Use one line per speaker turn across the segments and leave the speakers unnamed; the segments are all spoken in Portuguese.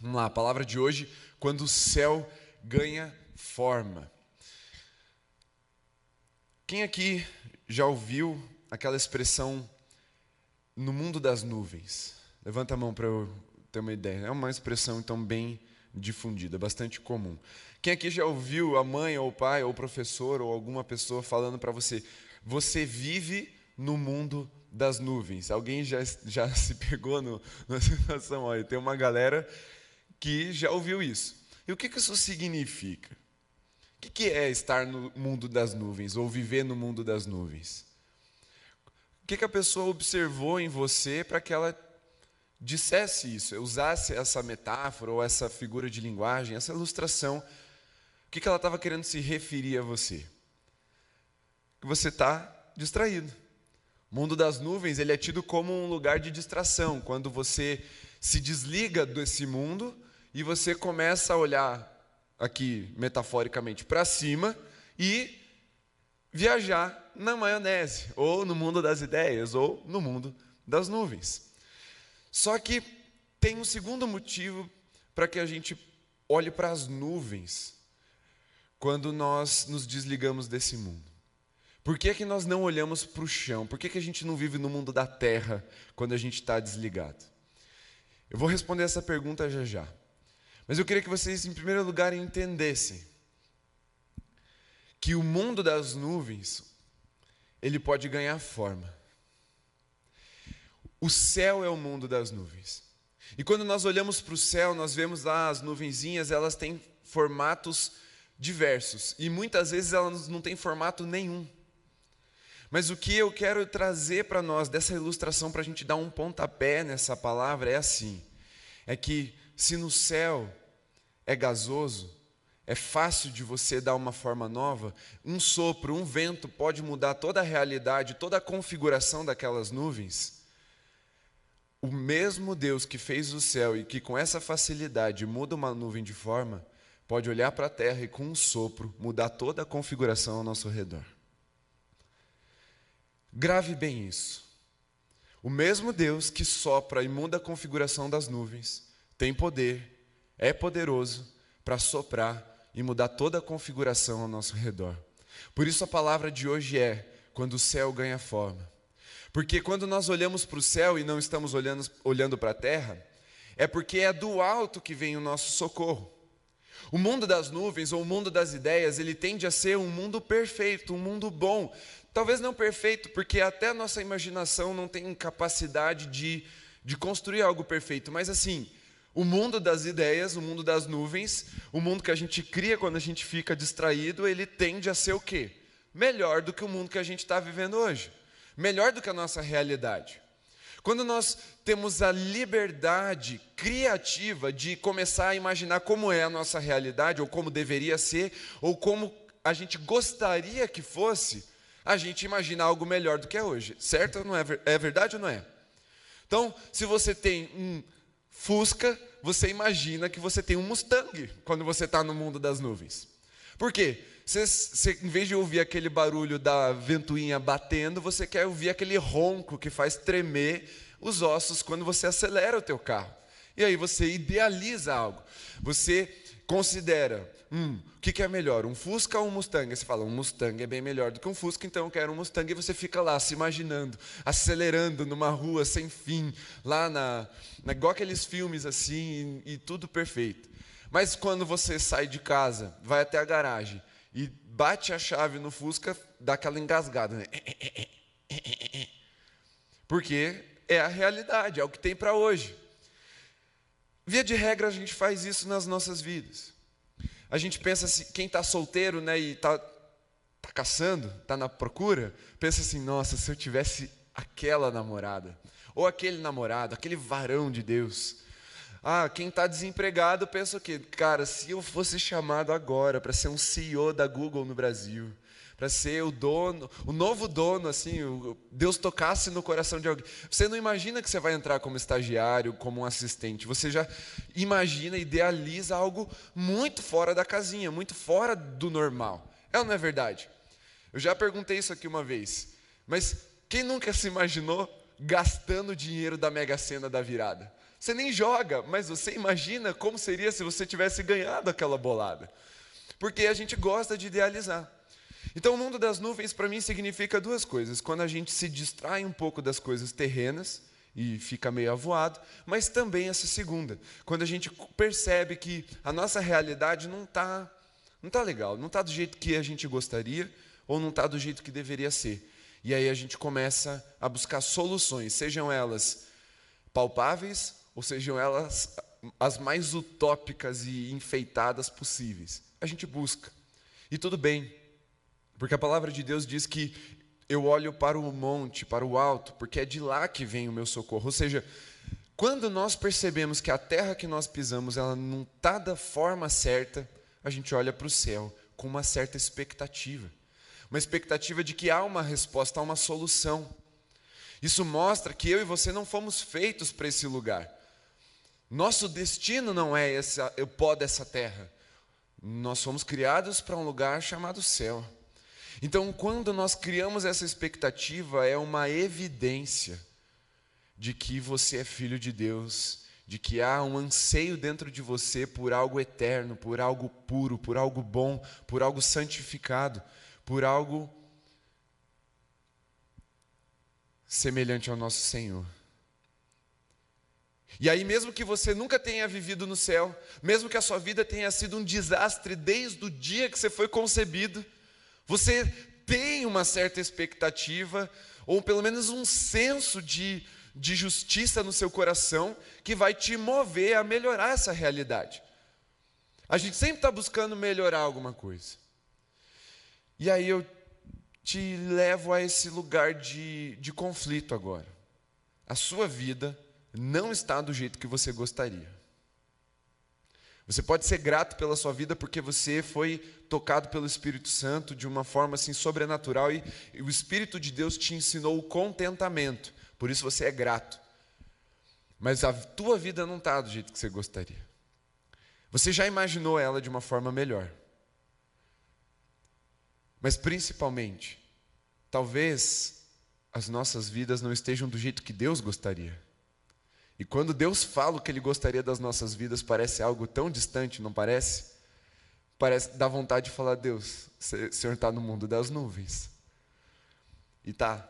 Vamos lá, a palavra de hoje, quando o céu ganha forma. Quem aqui já ouviu aquela expressão no mundo das nuvens? Levanta a mão para eu ter uma ideia. É uma expressão então bem difundida, bastante comum. Quem aqui já ouviu a mãe ou o pai ou o professor ou alguma pessoa falando para você: você vive no mundo das nuvens? Alguém já, já se pegou no, na situação? Tem uma galera que já ouviu isso. E o que, isso significa? O que, é estar no mundo das nuvens ou viver no mundo das nuvens? O que, a pessoa observou em você para que ela dissesse isso, usasse essa metáfora ou essa figura de linguagem, essa ilustração? O que, que ela estava querendo se referir a você? Que você está distraído. O mundo das nuvens ele é tido como um lugar de distração, quando você se desliga desse mundo e você começa a olhar aqui metaforicamente para cima e viajar na maionese, ou no mundo das ideias, ou no mundo das nuvens. Só que tem um segundo motivo para que a gente olhe para as nuvens quando nós nos desligamos desse mundo. Por que, que nós não olhamos para o chão? Por que, que a gente não vive no mundo da terra quando a gente está desligado? Eu vou responder essa pergunta já já. Mas eu queria que vocês, em primeiro lugar, entendessem que o mundo das nuvens, ele pode ganhar forma. O céu é o mundo das nuvens. E quando nós olhamos para o céu, nós vemos lá as nuvenzinhas, elas têm formatos diversos. E muitas vezes elas não têm formato nenhum. Mas o que eu quero trazer para nós dessa ilustração, para a gente dar um pontapé nessa palavra, é assim: é que se no céu é gasoso, é fácil de você dar uma forma nova, um sopro, um vento pode mudar toda a realidade, toda a configuração daquelas nuvens. O mesmo Deus que fez o céu e que com essa facilidade muda uma nuvem de forma, pode olhar para a terra e com um sopro mudar toda a configuração ao nosso redor. Grave bem isso. O mesmo Deus que sopra e muda a configuração das nuvens tem poder é poderoso para soprar e mudar toda a configuração ao nosso redor. Por isso a palavra de hoje é: quando o céu ganha forma. Porque quando nós olhamos para o céu e não estamos olhando, olhando para a terra, é porque é do alto que vem o nosso socorro. O mundo das nuvens ou o mundo das ideias, ele tende a ser um mundo perfeito, um mundo bom. Talvez não perfeito, porque até a nossa imaginação não tem capacidade de, de construir algo perfeito, mas assim, o mundo das ideias, o mundo das nuvens, o mundo que a gente cria quando a gente fica distraído, ele tende a ser o quê? Melhor do que o mundo que a gente está vivendo hoje. Melhor do que a nossa realidade. Quando nós temos a liberdade criativa de começar a imaginar como é a nossa realidade, ou como deveria ser, ou como a gente gostaria que fosse, a gente imagina algo melhor do que é hoje. Certo? Não é, é verdade ou não é? Então, se você tem um Fusca, você imagina que você tem um Mustang quando você está no mundo das nuvens. Por quê? Você, em vez de ouvir aquele barulho da ventoinha batendo, você quer ouvir aquele ronco que faz tremer os ossos quando você acelera o teu carro. E aí você idealiza algo. Você considera, hum, o que, que, é melhor, um Fusca ou um Mustang? Você fala, um Mustang é bem melhor do que um Fusca, então eu quero um Mustang. E você fica lá se imaginando, acelerando numa rua sem fim, lá na, na igual aqueles filmes assim, e, e tudo perfeito. Mas quando você sai de casa, vai até a garagem e bate a chave no Fusca, dá aquela engasgada, né? Porque é a realidade, é o que tem para hoje. Via de regra, a gente faz isso nas nossas vidas. A gente pensa assim, quem está solteiro né, e está tá caçando, está na procura, pensa assim: nossa, se eu tivesse aquela namorada, ou aquele namorado, aquele varão de Deus. Ah, quem está desempregado pensa o quê? Cara, se eu fosse chamado agora para ser um CEO da Google no Brasil, para ser o dono, o novo dono, assim, Deus tocasse no coração de alguém. Você não imagina que você vai entrar como estagiário, como um assistente. Você já imagina, idealiza algo muito fora da casinha, muito fora do normal. É ou não é verdade? Eu já perguntei isso aqui uma vez. Mas quem nunca se imaginou gastando dinheiro da Mega Sena da virada? Você nem joga, mas você imagina como seria se você tivesse ganhado aquela bolada. Porque a gente gosta de idealizar. Então, o mundo das nuvens para mim significa duas coisas. Quando a gente se distrai um pouco das coisas terrenas e fica meio avoado, mas também essa segunda, quando a gente percebe que a nossa realidade não está não tá legal, não está do jeito que a gente gostaria ou não está do jeito que deveria ser. E aí a gente começa a buscar soluções, sejam elas palpáveis ou sejam elas as mais utópicas e enfeitadas possíveis. A gente busca. E tudo bem, porque a palavra de Deus diz que eu olho para o monte, para o alto, porque é de lá que vem o meu socorro. Ou seja, quando nós percebemos que a terra que nós pisamos ela não está da forma certa, a gente olha para o céu com uma certa expectativa. Uma expectativa de que há uma resposta, há uma solução. Isso mostra que eu e você não fomos feitos para esse lugar. Nosso destino não é esse, o pó dessa terra. Nós fomos criados para um lugar chamado céu. Então, quando nós criamos essa expectativa, é uma evidência de que você é filho de Deus, de que há um anseio dentro de você por algo eterno, por algo puro, por algo bom, por algo santificado, por algo semelhante ao nosso Senhor. E aí, mesmo que você nunca tenha vivido no céu, mesmo que a sua vida tenha sido um desastre desde o dia que você foi concebido, você tem uma certa expectativa, ou pelo menos um senso de, de justiça no seu coração, que vai te mover a melhorar essa realidade. A gente sempre está buscando melhorar alguma coisa. E aí eu te levo a esse lugar de, de conflito agora. A sua vida não está do jeito que você gostaria. Você pode ser grato pela sua vida porque você foi tocado pelo Espírito Santo de uma forma assim sobrenatural e, e o Espírito de Deus te ensinou o contentamento. Por isso você é grato. Mas a tua vida não está do jeito que você gostaria. Você já imaginou ela de uma forma melhor. Mas principalmente, talvez as nossas vidas não estejam do jeito que Deus gostaria. E quando Deus fala o que Ele gostaria das nossas vidas, parece algo tão distante, não parece? Parece dá vontade de falar, Deus, o Senhor está no mundo das nuvens. E tá.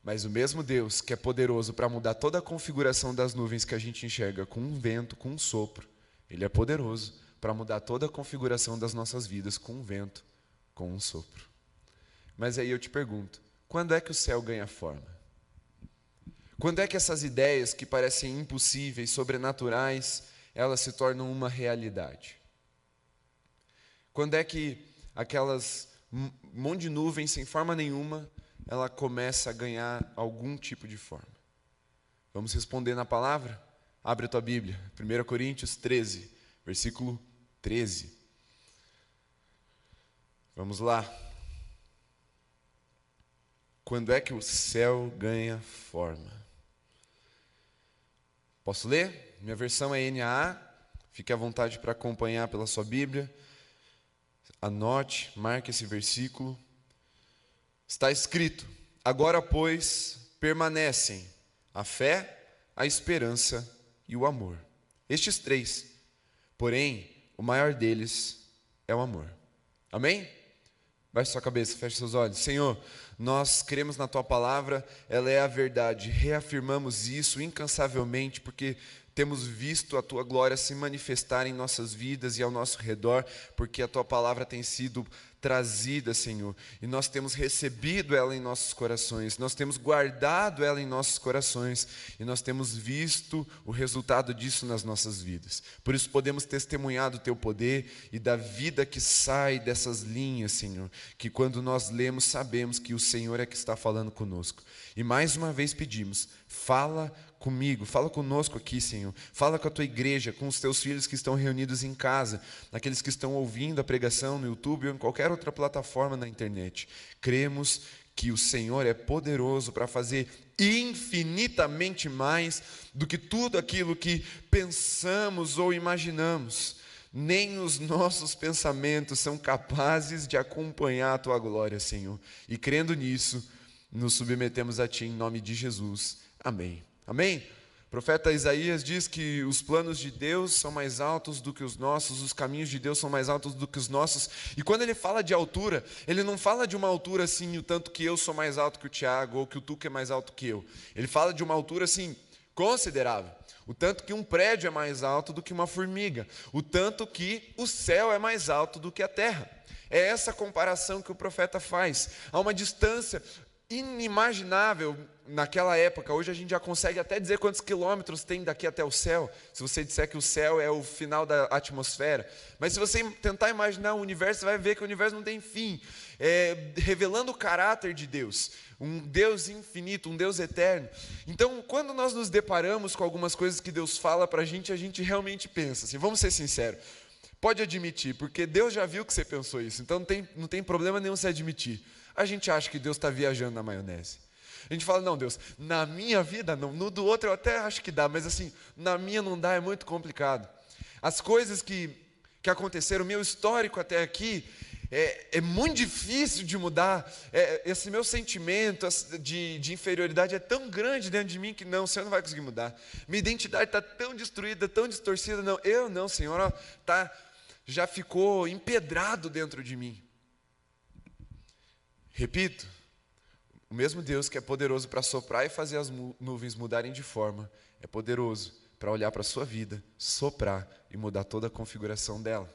Mas o mesmo Deus que é poderoso para mudar toda a configuração das nuvens que a gente enxerga com um vento, com um sopro, Ele é poderoso para mudar toda a configuração das nossas vidas com um vento, com um sopro. Mas aí eu te pergunto: quando é que o céu ganha forma? Quando é que essas ideias que parecem impossíveis, sobrenaturais, elas se tornam uma realidade? Quando é que aquelas monte de nuvens sem forma nenhuma, ela começa a ganhar algum tipo de forma? Vamos responder na palavra? Abre a tua Bíblia, 1 Coríntios 13, versículo 13. Vamos lá. Quando é que o céu ganha forma? Posso ler? Minha versão é NAA. Fique à vontade para acompanhar pela sua Bíblia. Anote, marque esse versículo. Está escrito: Agora, pois, permanecem a fé, a esperança e o amor. Estes três. Porém, o maior deles é o amor. Amém? Baixe sua cabeça, feche seus olhos. Senhor, nós cremos na tua palavra, ela é a verdade. Reafirmamos isso incansavelmente, porque temos visto a tua glória se manifestar em nossas vidas e ao nosso redor, porque a tua palavra tem sido trazida, Senhor, e nós temos recebido ela em nossos corações, nós temos guardado ela em nossos corações e nós temos visto o resultado disso nas nossas vidas. Por isso podemos testemunhar do teu poder e da vida que sai dessas linhas, Senhor, que quando nós lemos sabemos que o Senhor é que está falando conosco. E mais uma vez pedimos, fala comigo, fala conosco aqui, Senhor. Fala com a tua igreja, com os teus filhos que estão reunidos em casa, aqueles que estão ouvindo a pregação no YouTube ou em qualquer outra plataforma na internet. Cremos que o Senhor é poderoso para fazer infinitamente mais do que tudo aquilo que pensamos ou imaginamos. Nem os nossos pensamentos são capazes de acompanhar a tua glória, Senhor. E crendo nisso, nos submetemos a ti em nome de Jesus. Amém. Amém? profeta Isaías diz que os planos de Deus são mais altos do que os nossos, os caminhos de Deus são mais altos do que os nossos. E quando ele fala de altura, ele não fala de uma altura assim, o tanto que eu sou mais alto que o Tiago, ou que o Tuca é mais alto que eu. Ele fala de uma altura assim, considerável. O tanto que um prédio é mais alto do que uma formiga. O tanto que o céu é mais alto do que a terra. É essa comparação que o profeta faz. Há uma distância inimaginável naquela época. Hoje a gente já consegue até dizer quantos quilômetros tem daqui até o céu, se você disser que o céu é o final da atmosfera. Mas se você tentar imaginar o universo, você vai ver que o universo não tem fim, é, revelando o caráter de Deus, um Deus infinito, um Deus eterno. Então, quando nós nos deparamos com algumas coisas que Deus fala para a gente, a gente realmente pensa assim, vamos ser sinceros. Pode admitir, porque Deus já viu que você pensou isso, então não tem, não tem problema nenhum se admitir a gente acha que Deus está viajando na maionese. A gente fala, não, Deus, na minha vida não, no do outro eu até acho que dá, mas assim, na minha não dá, é muito complicado. As coisas que, que aconteceram, o meu histórico até aqui, é, é muito difícil de mudar. É, esse meu sentimento de, de, inferioridade é tão grande dentro de mim que não, o Senhor não vai conseguir mudar. Minha identidade está tão destruída, tão distorcida, não, eu não, Senhor, tá, já ficou empedrado dentro de mim. Repito, o mesmo Deus que é poderoso para soprar e fazer as nuvens mudarem de forma, é poderoso para olhar para a sua vida, soprar e mudar toda a configuração dela.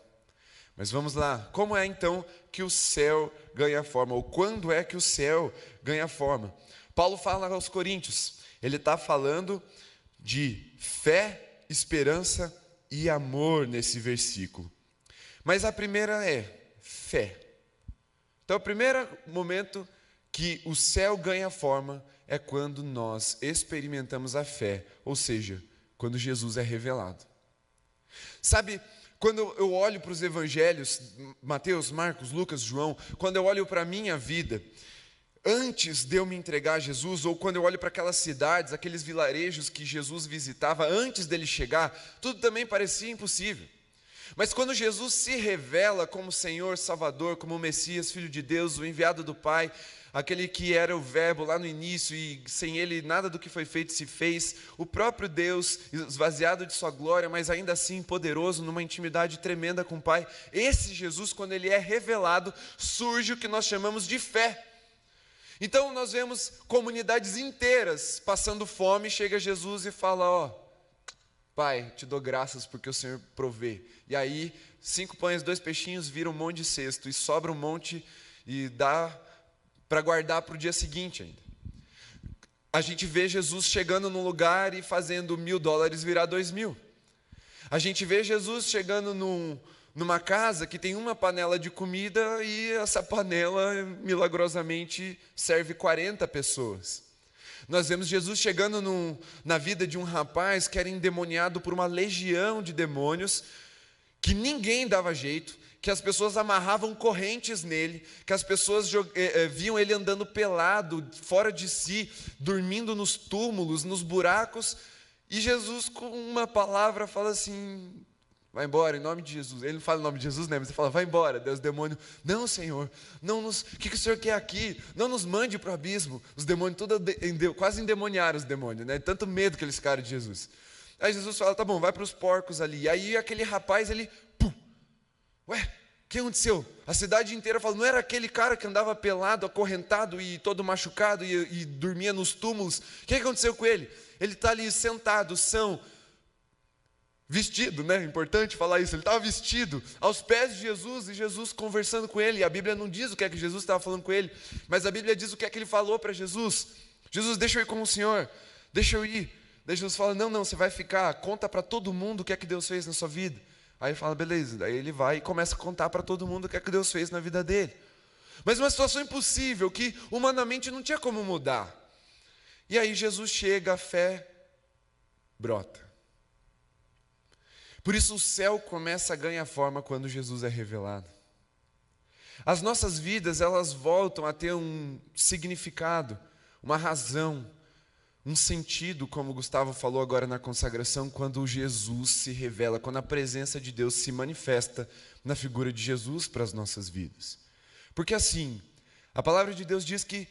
Mas vamos lá, como é então que o céu ganha forma? Ou quando é que o céu ganha forma? Paulo fala aos Coríntios, ele está falando de fé, esperança e amor nesse versículo. Mas a primeira é fé. Então, o primeiro momento que o céu ganha forma é quando nós experimentamos a fé, ou seja, quando Jesus é revelado. Sabe, quando eu olho para os evangelhos, Mateus, Marcos, Lucas, João, quando eu olho para a minha vida, antes de eu me entregar a Jesus, ou quando eu olho para aquelas cidades, aqueles vilarejos que Jesus visitava, antes dele chegar, tudo também parecia impossível. Mas quando Jesus se revela como Senhor, Salvador, como Messias, Filho de Deus, o enviado do Pai, aquele que era o Verbo lá no início e sem ele nada do que foi feito se fez, o próprio Deus, esvaziado de sua glória, mas ainda assim poderoso, numa intimidade tremenda com o Pai, esse Jesus, quando ele é revelado, surge o que nós chamamos de fé. Então nós vemos comunidades inteiras passando fome, chega Jesus e fala: Ó, Pai, te dou graças porque o Senhor provê. E aí, cinco pães, dois peixinhos viram um monte de cesto, e sobra um monte e dá para guardar para o dia seguinte ainda. A gente vê Jesus chegando num lugar e fazendo mil dólares virar dois mil. A gente vê Jesus chegando num, numa casa que tem uma panela de comida e essa panela milagrosamente serve 40 pessoas. Nós vemos Jesus chegando na vida de um rapaz que era endemoniado por uma legião de demônios, que ninguém dava jeito, que as pessoas amarravam correntes nele, que as pessoas eh, eh, viam ele andando pelado, fora de si, dormindo nos túmulos, nos buracos, e Jesus, com uma palavra, fala assim: Vai embora, em nome de Jesus. Ele não fala em nome de Jesus, né? Mas ele fala, vai embora. Deus, demônio, não, Senhor, não nos. O que, que o Senhor quer aqui? Não nos mande para o abismo. Os demônios, tudo, quase endemoniaram os demônios, né? Tanto medo que eles ficaram de Jesus. Aí Jesus fala, tá bom, vai para os porcos ali. E aí aquele rapaz, ele, pum, ué, o que aconteceu? A cidade inteira fala, não era aquele cara que andava pelado, acorrentado e todo machucado e, e dormia nos túmulos? O que aconteceu com ele? Ele está ali sentado, são, vestido, né? Importante falar isso. Ele estava vestido aos pés de Jesus e Jesus conversando com ele. E a Bíblia não diz o que é que Jesus estava falando com ele, mas a Bíblia diz o que é que ele falou para Jesus. Jesus, deixa eu ir com o Senhor, deixa eu ir. Daí Jesus fala: Não, não, você vai ficar, conta para todo mundo o que é que Deus fez na sua vida. Aí ele fala: Beleza. Daí ele vai e começa a contar para todo mundo o que é que Deus fez na vida dele. Mas uma situação impossível que humanamente não tinha como mudar. E aí Jesus chega, a fé brota. Por isso o céu começa a ganhar forma quando Jesus é revelado. As nossas vidas, elas voltam a ter um significado, uma razão, um sentido, como Gustavo falou agora na consagração, quando Jesus se revela, quando a presença de Deus se manifesta na figura de Jesus para as nossas vidas. Porque assim, a palavra de Deus diz que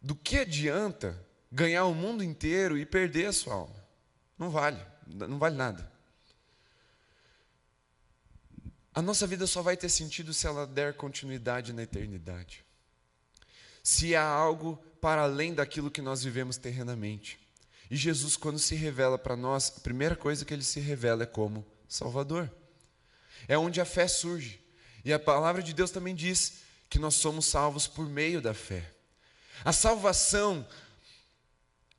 do que adianta ganhar o mundo inteiro e perder a sua alma. Não vale, não vale nada. A nossa vida só vai ter sentido se ela der continuidade na eternidade. Se há algo para além daquilo que nós vivemos terrenamente. E Jesus, quando se revela para nós, a primeira coisa que ele se revela é como Salvador. É onde a fé surge. E a palavra de Deus também diz que nós somos salvos por meio da fé. A salvação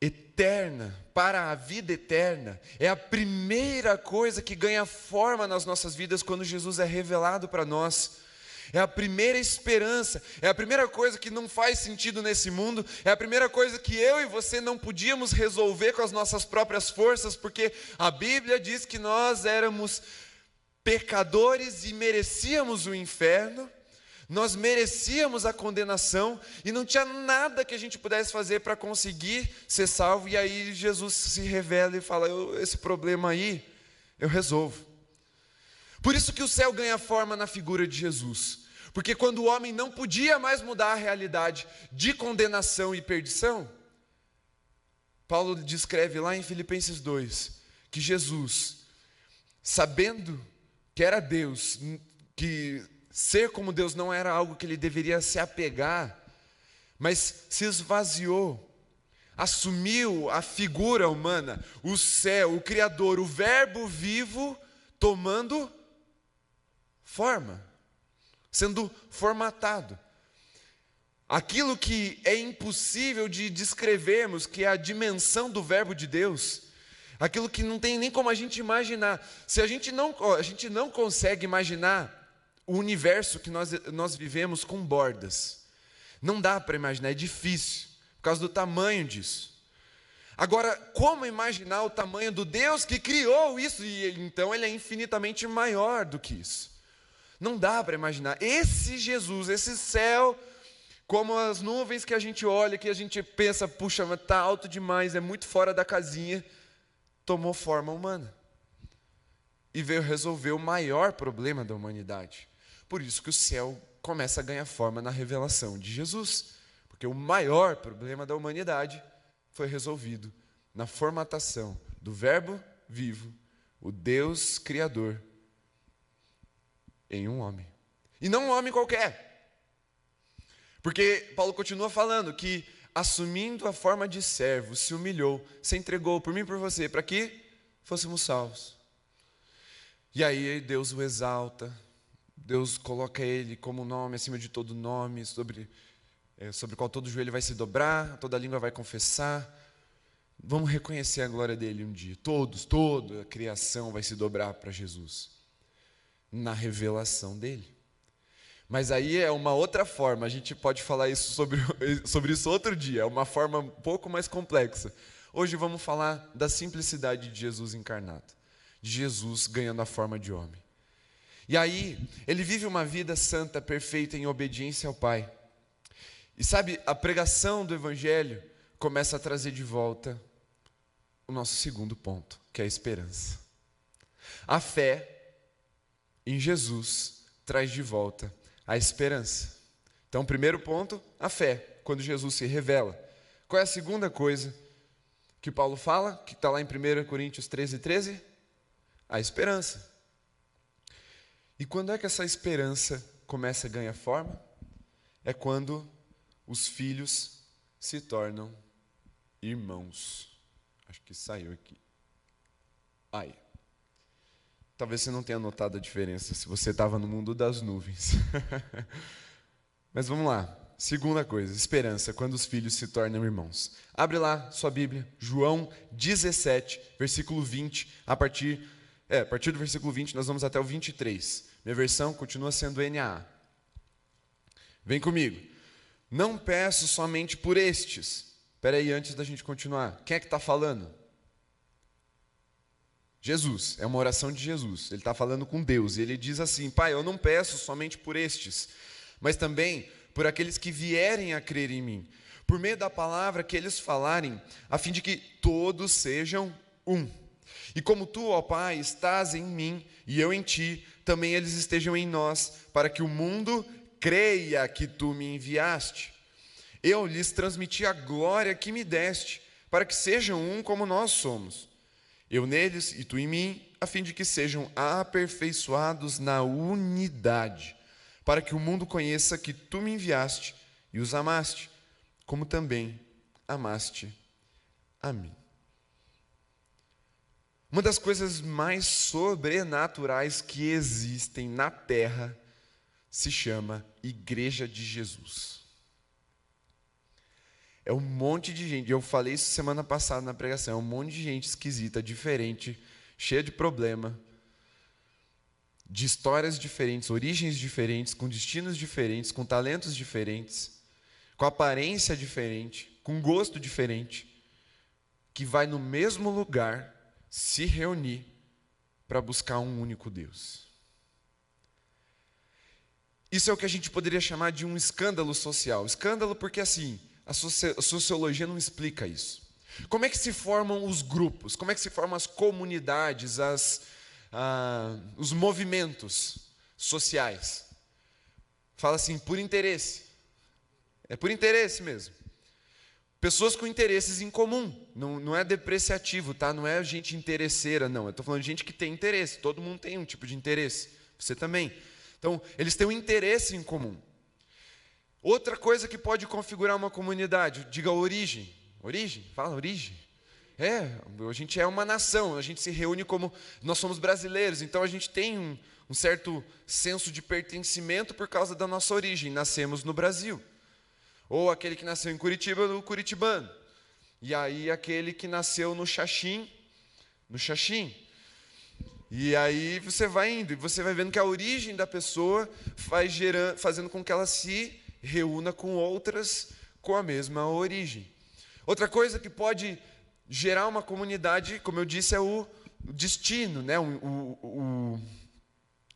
eterna, para a vida eterna, é a primeira coisa que ganha forma nas nossas vidas quando Jesus é revelado para nós. É a primeira esperança, é a primeira coisa que não faz sentido nesse mundo, é a primeira coisa que eu e você não podíamos resolver com as nossas próprias forças, porque a Bíblia diz que nós éramos pecadores e merecíamos o inferno, nós merecíamos a condenação e não tinha nada que a gente pudesse fazer para conseguir ser salvo, e aí Jesus se revela e fala: esse problema aí eu resolvo. Por isso que o céu ganha forma na figura de Jesus. Porque quando o homem não podia mais mudar a realidade de condenação e perdição, Paulo descreve lá em Filipenses 2 que Jesus, sabendo que era Deus, que ser como Deus não era algo que ele deveria se apegar, mas se esvaziou, assumiu a figura humana, o céu, o Criador, o Verbo vivo, tomando forma, sendo formatado. Aquilo que é impossível de descrevermos, que é a dimensão do Verbo de Deus, aquilo que não tem nem como a gente imaginar. Se a gente não, a gente não consegue imaginar o universo que nós, nós vivemos com bordas, não dá para imaginar, é difícil, por causa do tamanho disso. Agora, como imaginar o tamanho do Deus que criou isso? E então ele é infinitamente maior do que isso. Não dá para imaginar. Esse Jesus, esse céu, como as nuvens que a gente olha, que a gente pensa, puxa, está alto demais, é muito fora da casinha, tomou forma humana. E veio resolver o maior problema da humanidade. Por isso que o céu começa a ganhar forma na revelação de Jesus. Porque o maior problema da humanidade foi resolvido na formatação do Verbo vivo, o Deus Criador, em um homem. E não um homem qualquer. Porque Paulo continua falando que, assumindo a forma de servo, se humilhou, se entregou por mim e por você, para que fôssemos salvos. E aí Deus o exalta, Deus coloca ele como nome acima de todo nome, sobre, é, sobre qual todo joelho vai se dobrar, toda língua vai confessar. Vamos reconhecer a glória dele um dia. Todos, toda a criação vai se dobrar para Jesus na revelação dele. Mas aí é uma outra forma, a gente pode falar isso sobre, sobre isso outro dia, é uma forma um pouco mais complexa. Hoje vamos falar da simplicidade de Jesus encarnado, de Jesus ganhando a forma de homem. E aí, ele vive uma vida santa, perfeita, em obediência ao Pai. E sabe, a pregação do Evangelho começa a trazer de volta o nosso segundo ponto, que é a esperança. A fé em Jesus traz de volta a esperança. Então, primeiro ponto, a fé, quando Jesus se revela. Qual é a segunda coisa que Paulo fala, que está lá em 1 Coríntios 13, 13? A esperança. E quando é que essa esperança começa a ganhar forma? É quando os filhos se tornam irmãos. Acho que saiu aqui. Aí. Talvez você não tenha notado a diferença se você estava no mundo das nuvens. Mas vamos lá. Segunda coisa, esperança, quando os filhos se tornam irmãos. Abre lá sua Bíblia, João 17, versículo 20, a partir, é, a partir do versículo 20 nós vamos até o 23. Minha versão continua sendo NAA. Vem comigo. Não peço somente por estes. Espera aí, antes da gente continuar. Quem é que está falando? Jesus, é uma oração de Jesus. Ele está falando com Deus e ele diz assim: Pai, eu não peço somente por estes, mas também por aqueles que vierem a crer em mim, por meio da palavra que eles falarem, a fim de que todos sejam um. E como tu, ó Pai, estás em mim e eu em ti, também eles estejam em nós, para que o mundo creia que tu me enviaste. Eu lhes transmiti a glória que me deste, para que sejam um como nós somos. Eu neles e tu em mim, a fim de que sejam aperfeiçoados na unidade, para que o mundo conheça que tu me enviaste e os amaste, como também amaste a mim. Uma das coisas mais sobrenaturais que existem na terra se chama Igreja de Jesus. É um monte de gente, eu falei isso semana passada na pregação, é um monte de gente esquisita, diferente, cheia de problema, de histórias diferentes, origens diferentes, com destinos diferentes, com talentos diferentes, com aparência diferente, com gosto diferente, que vai no mesmo lugar se reunir para buscar um único Deus. Isso é o que a gente poderia chamar de um escândalo social. Escândalo porque, assim, a sociologia não explica isso. Como é que se formam os grupos? Como é que se formam as comunidades, as, ah, os movimentos sociais? Fala assim, por interesse. É por interesse mesmo. Pessoas com interesses em comum. Não, não é depreciativo, tá? Não é gente interesseira, não. Eu estou falando de gente que tem interesse. Todo mundo tem um tipo de interesse. Você também. Então, eles têm um interesse em comum. Outra coisa que pode configurar uma comunidade, diga origem. Origem? Fala origem. É, a gente é uma nação, a gente se reúne como. Nós somos brasileiros, então a gente tem um, um certo senso de pertencimento por causa da nossa origem. Nascemos no Brasil. Ou aquele que nasceu em Curitiba, no Curitibano. E aí aquele que nasceu no Xaxim, no Xaxim. E aí você vai indo, e você vai vendo que a origem da pessoa vai gerando, fazendo com que ela se reúna com outras com a mesma origem. Outra coisa que pode gerar uma comunidade, como eu disse, é o destino, né? o, o,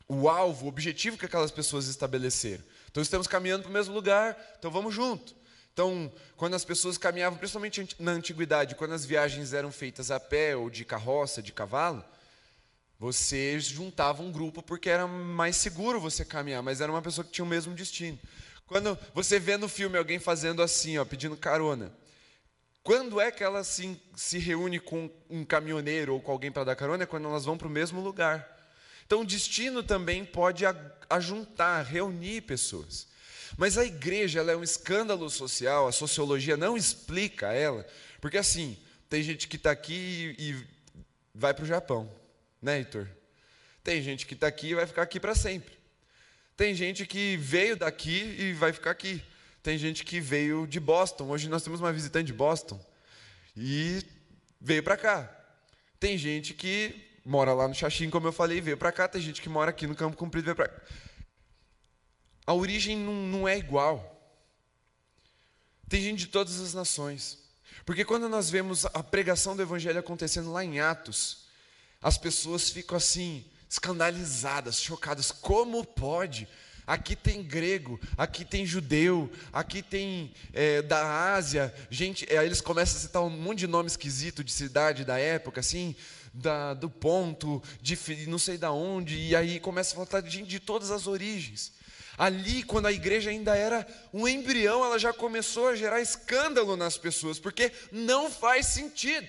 o, o alvo, o objetivo que aquelas pessoas estabeleceram. Então estamos caminhando para o mesmo lugar, então vamos junto. Então, quando as pessoas caminhavam, principalmente na antiguidade, quando as viagens eram feitas a pé ou de carroça, de cavalo, você juntava um grupo porque era mais seguro você caminhar, mas era uma pessoa que tinha o mesmo destino. Quando você vê no filme alguém fazendo assim, ó, pedindo carona, quando é que ela se, se reúne com um caminhoneiro ou com alguém para dar carona? É quando elas vão para o mesmo lugar. Então, o destino também pode ajuntar, reunir pessoas. Mas a igreja ela é um escândalo social, a sociologia não explica ela, porque assim, tem gente que está aqui e vai para o Japão, né, Heitor? Tem gente que está aqui e vai ficar aqui para sempre. Tem gente que veio daqui e vai ficar aqui. Tem gente que veio de Boston. Hoje nós temos uma visitante de Boston e veio para cá. Tem gente que mora lá no Xaxim, como eu falei, veio para cá. Tem gente que mora aqui no Campo Comprido veio para cá. A origem não, não é igual. Tem gente de todas as nações. Porque quando nós vemos a pregação do Evangelho acontecendo lá em Atos, as pessoas ficam assim, escandalizadas, chocadas. Como pode? Aqui tem grego, aqui tem judeu, aqui tem é, da Ásia, gente. Aí eles começam a citar um monte de nome esquisito de cidade da época, assim da, do ponto, de não sei da onde, e aí começa a falar gente de todas as origens. Ali, quando a igreja ainda era um embrião, ela já começou a gerar escândalo nas pessoas, porque não faz sentido.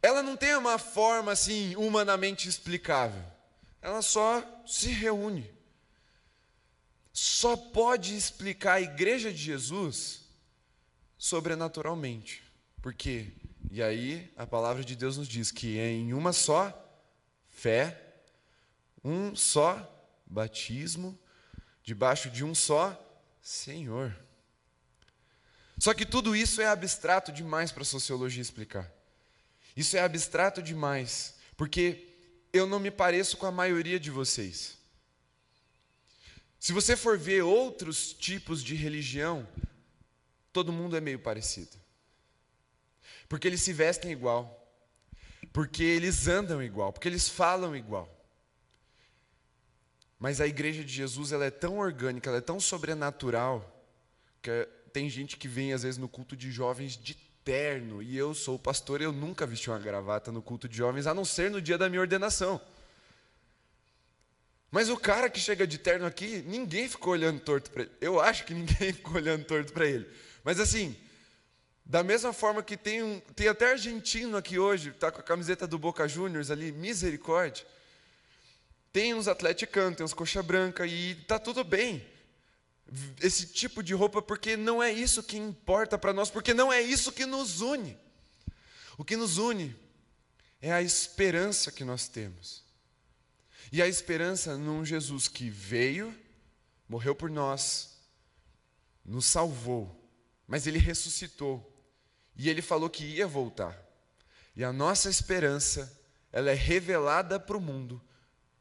Ela não tem uma forma assim humanamente explicável. Ela só se reúne. Só pode explicar a igreja de Jesus sobrenaturalmente. Por quê? E aí a palavra de Deus nos diz que em uma só fé, um só batismo, debaixo de um só Senhor. Só que tudo isso é abstrato demais para a sociologia explicar. Isso é abstrato demais, porque eu não me pareço com a maioria de vocês. Se você for ver outros tipos de religião, todo mundo é meio parecido. Porque eles se vestem igual. Porque eles andam igual, porque eles falam igual. Mas a igreja de Jesus ela é tão orgânica, ela é tão sobrenatural, que tem gente que vem às vezes no culto de jovens de terno, e eu sou pastor, eu nunca vesti uma gravata no culto de jovens, a não ser no dia da minha ordenação. Mas o cara que chega de terno aqui, ninguém ficou olhando torto para ele. Eu acho que ninguém ficou olhando torto para ele. Mas assim, da mesma forma que tem, um, tem até argentino aqui hoje, está com a camiseta do Boca Juniors ali, misericórdia. Tem uns atleticanos, tem uns coxa branca e tá tudo bem. Esse tipo de roupa, porque não é isso que importa para nós, porque não é isso que nos une. O que nos une é a esperança que nós temos. E a esperança num Jesus que veio, morreu por nós, nos salvou, mas ele ressuscitou e ele falou que ia voltar. E a nossa esperança, ela é revelada para o mundo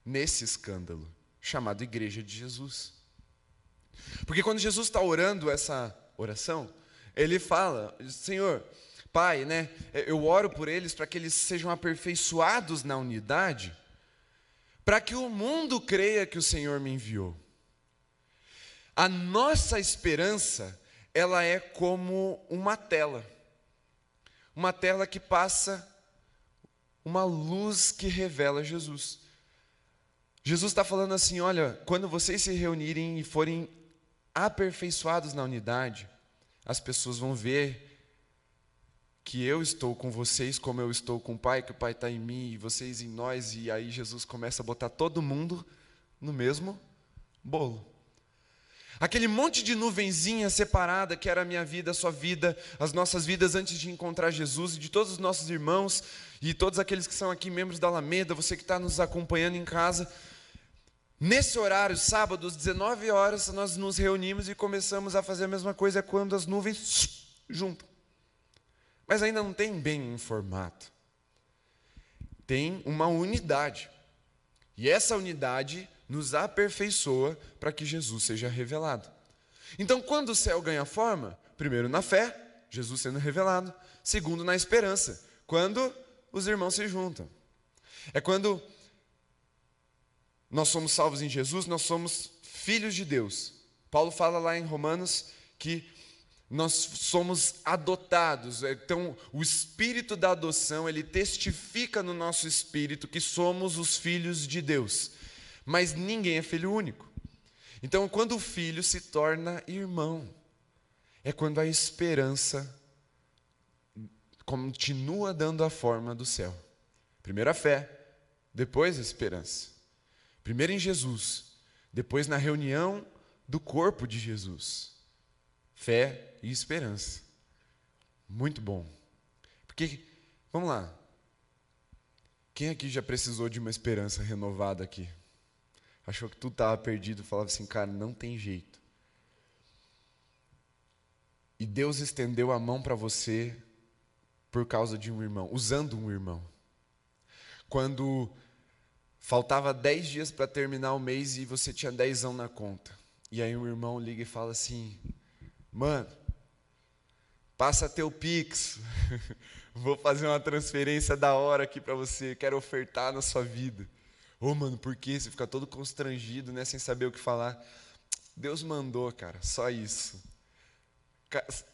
nesse escândalo, chamado Igreja de Jesus. Porque quando Jesus está orando essa oração, ele fala: Senhor, Pai, né, eu oro por eles para que eles sejam aperfeiçoados na unidade, para que o mundo creia que o Senhor me enviou. A nossa esperança, ela é como uma tela uma tela que passa uma luz que revela Jesus. Jesus está falando assim: olha, quando vocês se reunirem e forem aperfeiçoados na unidade, as pessoas vão ver que eu estou com vocês como eu estou com o Pai, que o Pai está em mim e vocês em nós, e aí Jesus começa a botar todo mundo no mesmo bolo. Aquele monte de nuvenzinha separada que era a minha vida, a sua vida, as nossas vidas antes de encontrar Jesus e de todos os nossos irmãos e todos aqueles que são aqui membros da Alameda, você que está nos acompanhando em casa. Nesse horário, sábado, às 19 horas, nós nos reunimos e começamos a fazer a mesma coisa quando as nuvens juntam. Mas ainda não tem bem um formato. Tem uma unidade. E essa unidade nos aperfeiçoa para que Jesus seja revelado. Então, quando o céu ganha forma, primeiro na fé, Jesus sendo revelado, segundo na esperança, quando os irmãos se juntam. É quando nós somos salvos em Jesus, nós somos filhos de Deus. Paulo fala lá em Romanos que nós somos adotados. Então, o espírito da adoção, ele testifica no nosso espírito que somos os filhos de Deus. Mas ninguém é filho único. Então, quando o filho se torna irmão, é quando a esperança continua dando a forma do céu. Primeiro a fé, depois a esperança. Primeiro em Jesus, depois na reunião do corpo de Jesus. Fé e esperança. Muito bom. Porque, vamos lá. Quem aqui já precisou de uma esperança renovada aqui? Achou que tudo estava perdido, falava assim, cara, não tem jeito. E Deus estendeu a mão para você por causa de um irmão, usando um irmão. Quando faltava dez dias para terminar o mês e você tinha dezão na conta. E aí um irmão liga e fala assim, mano, passa teu Pix, vou fazer uma transferência da hora aqui para você, quero ofertar na sua vida. Ô, oh, mano, por que? Você fica todo constrangido, né? Sem saber o que falar. Deus mandou, cara, só isso.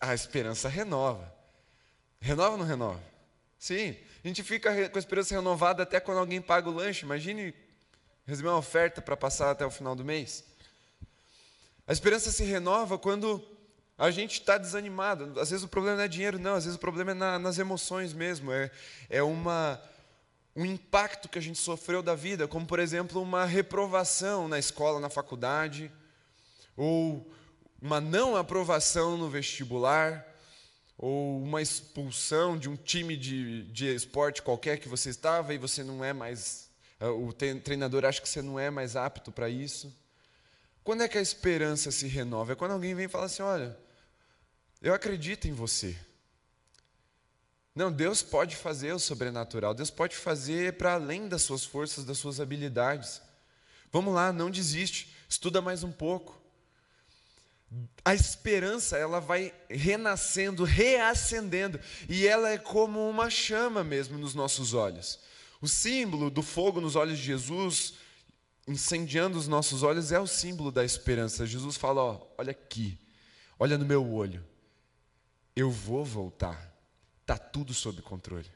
A esperança renova. Renova ou não renova? Sim. A gente fica com a esperança renovada até quando alguém paga o lanche. Imagine receber uma oferta para passar até o final do mês. A esperança se renova quando a gente está desanimado. Às vezes o problema não é dinheiro, não. Às vezes o problema é na, nas emoções mesmo. É, é uma um impacto que a gente sofreu da vida, como por exemplo uma reprovação na escola, na faculdade, ou uma não aprovação no vestibular, ou uma expulsão de um time de, de esporte qualquer que você estava e você não é mais, eh, o treinador acha que você não é mais apto para isso. Quando é que a esperança se renova? É quando alguém vem e fala assim: olha, eu acredito em você. Não, Deus pode fazer o sobrenatural, Deus pode fazer para além das suas forças, das suas habilidades. Vamos lá, não desiste, estuda mais um pouco. A esperança, ela vai renascendo, reacendendo, e ela é como uma chama mesmo nos nossos olhos. O símbolo do fogo nos olhos de Jesus, incendiando os nossos olhos, é o símbolo da esperança. Jesus fala: ó, olha aqui, olha no meu olho, eu vou voltar está tudo sob controle.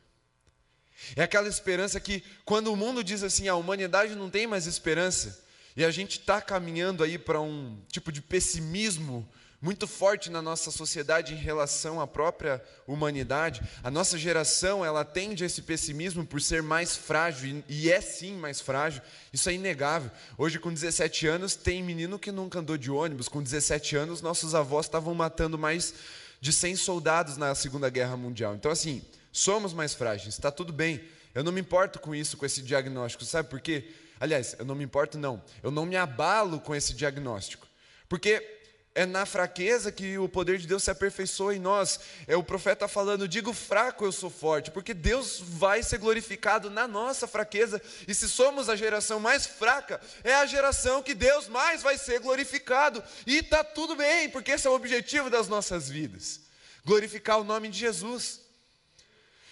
É aquela esperança que, quando o mundo diz assim, a humanidade não tem mais esperança, E a gente está caminhando aí para um tipo de pessimismo muito forte na nossa sociedade em relação à própria humanidade. A nossa geração, ela tende a esse pessimismo por ser mais frágil, e é sim mais frágil, isso é inegável. Hoje, com 17 anos, tem menino que nunca andou de ônibus, com 17 anos, nossos avós estavam matando mais de 100 soldados na Segunda Guerra Mundial. Então, assim, somos mais frágeis, está tudo bem. Eu não me importo com isso, com esse diagnóstico, sabe por quê? Aliás, eu não me importo, não. Eu não me abalo com esse diagnóstico. Porque é na fraqueza que o poder de Deus se aperfeiçoa em nós. É o profeta falando: digo fraco, eu sou forte, porque Deus vai ser glorificado na nossa fraqueza. E se somos a geração mais fraca, é a geração que Deus mais vai ser glorificado. E está tudo bem, porque esse é o objetivo das nossas vidas glorificar o nome de Jesus.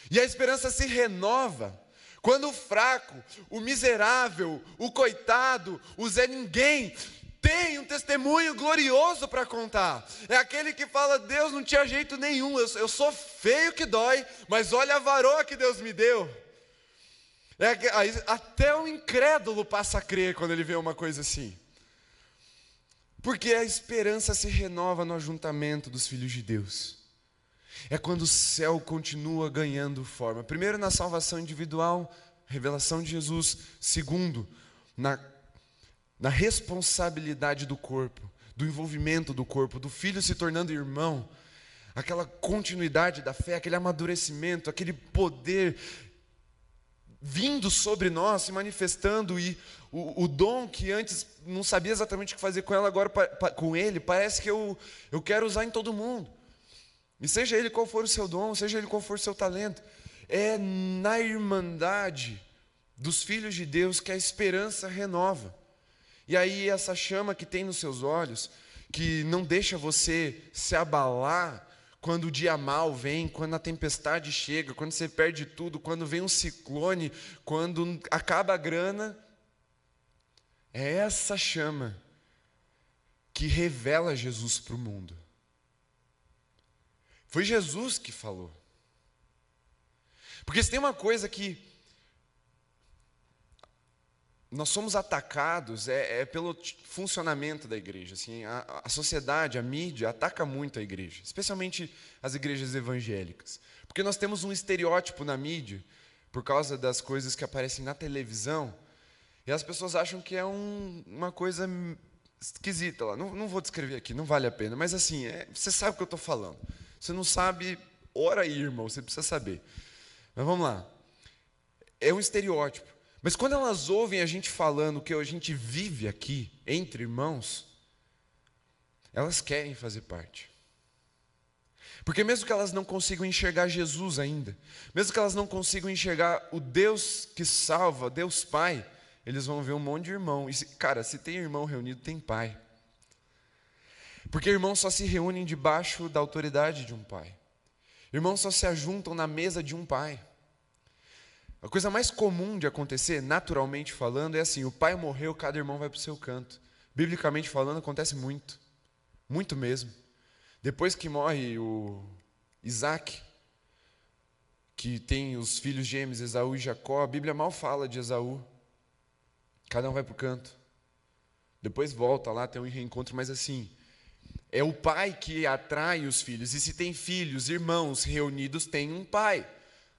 E a esperança se renova. Quando o fraco, o miserável, o coitado, o Zé Ninguém tem um testemunho glorioso para contar. É aquele que fala: Deus não tinha jeito nenhum, eu, eu sou feio que dói, mas olha a varoa que Deus me deu. É, até o incrédulo passa a crer quando ele vê uma coisa assim. Porque a esperança se renova no ajuntamento dos filhos de Deus. É quando o céu continua ganhando forma. Primeiro, na salvação individual, revelação de Jesus. Segundo, na na responsabilidade do corpo, do envolvimento do corpo, do filho se tornando irmão, aquela continuidade da fé, aquele amadurecimento, aquele poder vindo sobre nós, se manifestando e o, o, dom que antes não sabia exatamente o que fazer com ela, agora com ele, parece que eu, eu quero usar em todo mundo. E seja ele qual for o seu dom, seja ele qual for o seu talento, é na irmandade dos filhos de Deus que a esperança renova. E aí, essa chama que tem nos seus olhos, que não deixa você se abalar quando o dia mal vem, quando a tempestade chega, quando você perde tudo, quando vem um ciclone, quando acaba a grana, é essa chama que revela Jesus para o mundo. Foi Jesus que falou. Porque se tem uma coisa que nós somos atacados é, é, pelo funcionamento da igreja. Assim, a, a, sociedade, a mídia, ataca muito a igreja, especialmente as igrejas evangélicas. Porque nós temos um estereótipo na mídia, por causa das coisas que aparecem na televisão, e as pessoas acham que é um, uma coisa esquisita lá. Não, não, vou descrever aqui, não vale a pena, mas assim, é, você sabe o que eu estou falando. Você não sabe, ora aí, irmão, você precisa saber. Mas vamos lá. É um estereótipo. Mas quando elas ouvem a gente falando que a gente vive aqui, entre irmãos, elas querem fazer parte. Porque mesmo que elas não consigam enxergar Jesus ainda, mesmo que elas não consigam enxergar o Deus que salva, Deus Pai, eles vão ver um monte de irmão. E, cara, se tem irmão reunido, tem pai. Porque irmãos só se reúnem debaixo da autoridade de um pai. Irmãos só se ajuntam na mesa de um pai. A coisa mais comum de acontecer, naturalmente falando, é assim: o pai morreu, cada irmão vai para o seu canto. Biblicamente falando, acontece muito. Muito mesmo. Depois que morre o Isaac, que tem os filhos gêmeos, Esaú e Jacó, a Bíblia mal fala de Esaú. Cada um vai para o canto. Depois volta lá, tem um reencontro, mas assim, é o pai que atrai os filhos. E se tem filhos, irmãos reunidos, tem um pai.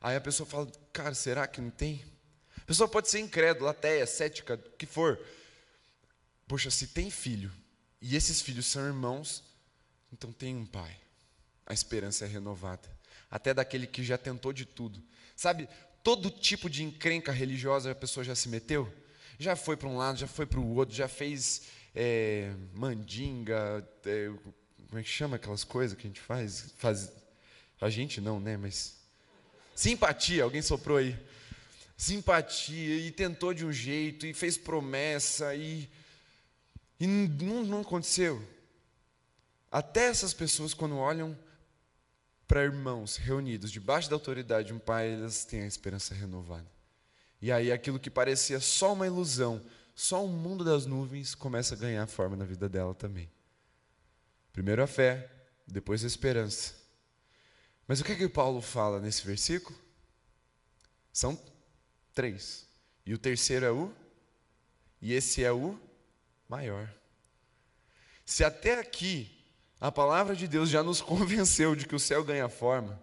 Aí a pessoa fala, cara, será que não tem? A pessoa pode ser incrédula, ateia, cética, o que for. Poxa, se tem filho, e esses filhos são irmãos, então tem um pai. A esperança é renovada. Até daquele que já tentou de tudo. Sabe, todo tipo de encrenca religiosa a pessoa já se meteu? Já foi para um lado, já foi para o outro, já fez é, mandinga, é, como é que chama aquelas coisas que a gente faz? faz? A gente não, né? Mas Simpatia, alguém soprou aí. Simpatia, e tentou de um jeito, e fez promessa, e, e não, não aconteceu. Até essas pessoas, quando olham para irmãos reunidos debaixo da autoridade de um pai, elas têm a esperança renovada. E aí aquilo que parecia só uma ilusão, só um mundo das nuvens, começa a ganhar forma na vida dela também. Primeiro a fé, depois a esperança. Mas o que é que Paulo fala nesse versículo? São três. E o terceiro é o? E esse é o maior. Se até aqui a palavra de Deus já nos convenceu de que o céu ganha forma,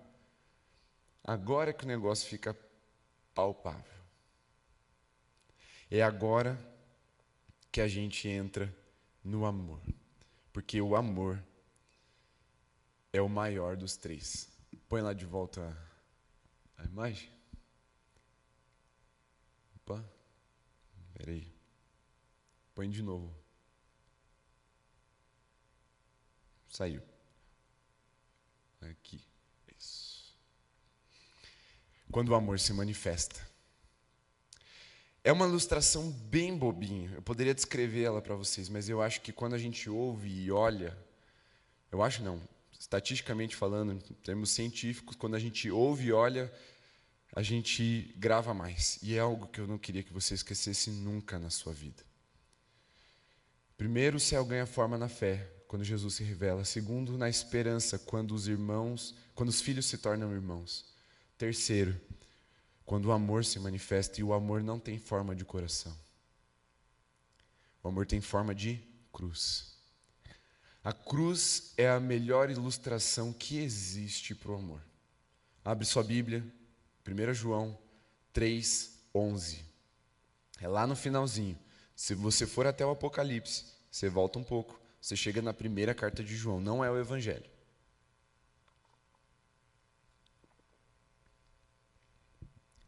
agora é que o negócio fica palpável. É agora que a gente entra no amor. Porque o amor é o maior dos três. Põe lá de volta a imagem. Opa. Peraí. Põe de novo. Saiu. Aqui. Isso. Quando o amor se manifesta. É uma ilustração bem bobinha. Eu poderia descrever ela para vocês, mas eu acho que quando a gente ouve e olha, eu acho não, estatisticamente falando, em termos científicos, quando a gente ouve e olha, a gente grava mais. E é algo que eu não queria que você esquecesse nunca na sua vida. Primeiro, o céu ganha forma na fé, quando Jesus se revela. Segundo, na esperança, quando os irmãos, quando os filhos se tornam irmãos. Terceiro, quando o amor se manifesta e o amor não tem forma de coração. O amor tem forma de cruz. A cruz é a melhor ilustração que existe para o amor. Abre sua Bíblia, 1 João 3, 11. É lá no finalzinho. Se você for até o Apocalipse, você volta um pouco, você chega na primeira carta de João, não é o Evangelho.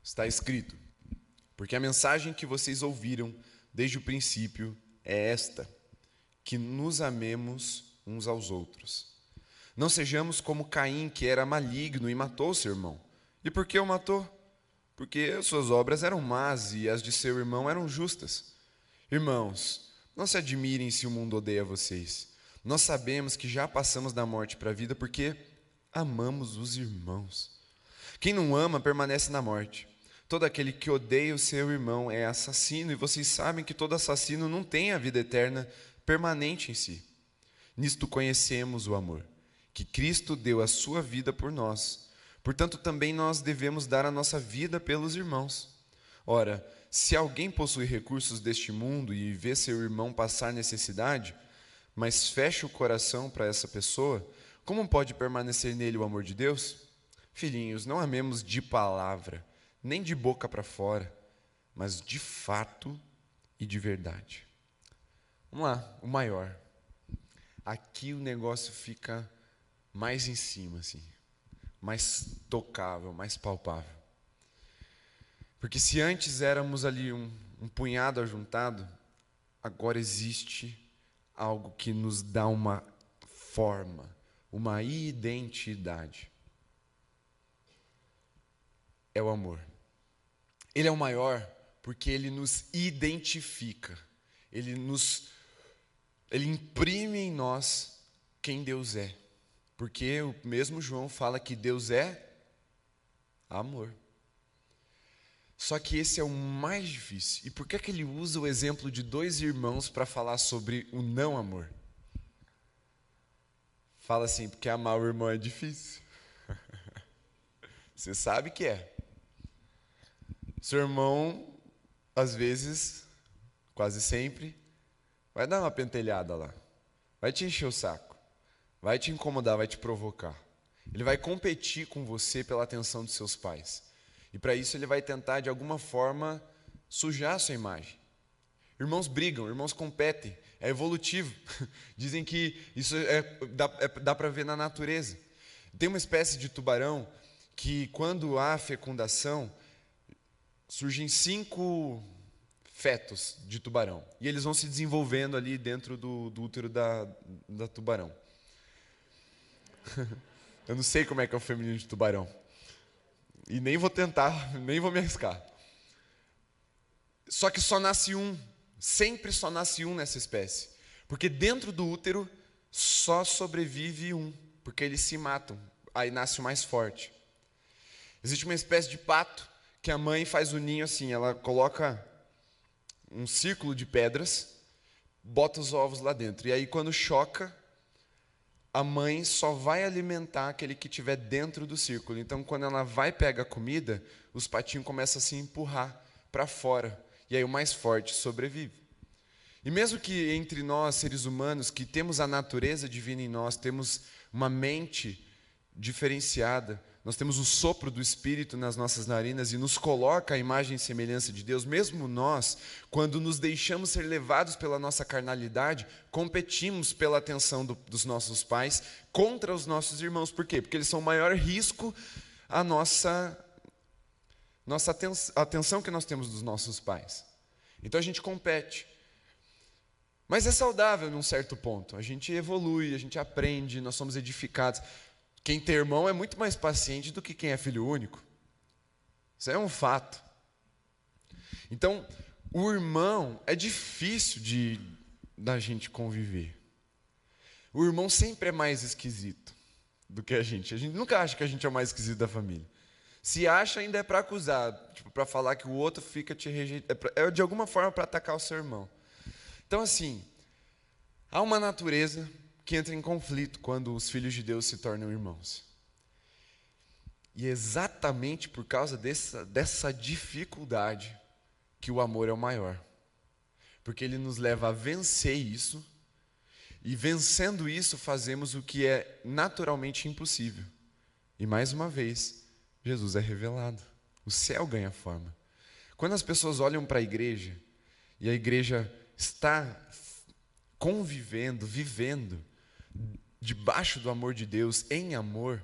Está escrito: Porque a mensagem que vocês ouviram desde o princípio é esta: que nos amemos uns aos outros. Não sejamos como Caim, que era maligno e matou seu irmão. E por que o matou? Porque suas obras eram más e as de seu irmão eram justas. Irmãos, não se admirem se o mundo odeia vocês. Nós sabemos que já passamos da morte para a vida porque amamos os irmãos. Quem não ama permanece na morte. Todo aquele que odeia o seu irmão é assassino, e vocês sabem que todo assassino não tem a vida eterna permanente em si. Nisto conhecemos o amor, que Cristo deu a sua vida por nós. Portanto, também nós devemos dar a nossa vida pelos irmãos. Ora, se alguém possui recursos deste mundo e vê seu irmão passar necessidade, mas fecha o coração para essa pessoa, como pode permanecer nele o amor de Deus? Filhinhos, não amemos de palavra, nem de boca para fora, mas de fato e de verdade. Vamos lá, o maior. Aqui o negócio fica mais em cima, assim, mais tocável, mais palpável. Porque se antes éramos ali um, um punhado ajuntado, agora existe algo que nos dá uma forma, uma identidade. É o amor. Ele é o maior porque ele nos identifica. Ele nos ele imprime em nós quem Deus é. Porque o mesmo João fala que Deus é amor. Só que esse é o mais difícil. E por que, é que ele usa o exemplo de dois irmãos para falar sobre o não amor? Fala assim, porque amar o irmão é difícil. Você sabe que é. Seu irmão, às vezes, quase sempre, vai dar uma pentelhada lá. Vai te encher o saco. Vai te incomodar, vai te provocar. Ele vai competir com você pela atenção dos seus pais. E para isso ele vai tentar, de alguma forma, sujar a sua imagem. Irmãos brigam, irmãos competem, é evolutivo. Dizem que isso é, dá, é, dá para ver na natureza. Tem uma espécie de tubarão que, quando há fecundação, surgem cinco fetos de tubarão. E eles vão se desenvolvendo ali dentro do, do útero da, da tubarão. Eu não sei como é que é o feminino de tubarão. E nem vou tentar, nem vou me arriscar. Só que só nasce um, sempre só nasce um nessa espécie. Porque dentro do útero só sobrevive um, porque eles se matam, aí nasce o mais forte. Existe uma espécie de pato que a mãe faz o ninho assim, ela coloca um círculo de pedras, bota os ovos lá dentro. E aí quando choca, a mãe só vai alimentar aquele que estiver dentro do círculo. Então, quando ela vai pegar comida, os patinhos começam a se empurrar para fora. E aí o mais forte sobrevive. E mesmo que entre nós, seres humanos, que temos a natureza divina em nós, temos uma mente diferenciada, nós temos o sopro do Espírito nas nossas narinas e nos coloca a imagem e semelhança de Deus, mesmo nós, quando nos deixamos ser levados pela nossa carnalidade, competimos pela atenção do, dos nossos pais contra os nossos irmãos. Por quê? Porque eles são o maior risco à nossa, nossa atenção, a atenção que nós temos dos nossos pais. Então a gente compete. Mas é saudável num certo ponto. A gente evolui, a gente aprende, nós somos edificados. Quem tem irmão é muito mais paciente do que quem é filho único. Isso é um fato. Então, o irmão é difícil de da gente conviver. O irmão sempre é mais esquisito do que a gente. A gente nunca acha que a gente é o mais esquisito da família. Se acha, ainda é para acusar, tipo, para falar que o outro fica te rejeitando. É, é de alguma forma para atacar o seu irmão. Então, assim, há uma natureza que entra em conflito quando os filhos de Deus se tornam irmãos. E é exatamente por causa dessa, dessa dificuldade que o amor é o maior. Porque ele nos leva a vencer isso, e vencendo isso, fazemos o que é naturalmente impossível. E mais uma vez, Jesus é revelado. O céu ganha forma. Quando as pessoas olham para a igreja, e a igreja está convivendo, vivendo debaixo do amor de Deus, em amor,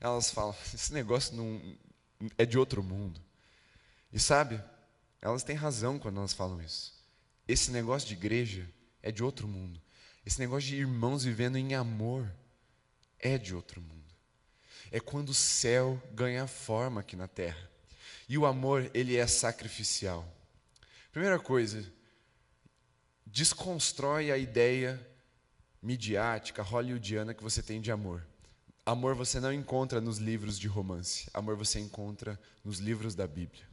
elas falam: esse negócio não é de outro mundo. E sabe, elas têm razão quando elas falam isso. Esse negócio de igreja é de outro mundo. Esse negócio de irmãos vivendo em amor é de outro mundo. É quando o céu ganha forma aqui na terra. E o amor, ele é sacrificial. Primeira coisa, desconstrói a ideia midiática, hollywoodiana que você tem de amor. Amor você não encontra nos livros de romance, amor você encontra nos livros da Bíblia.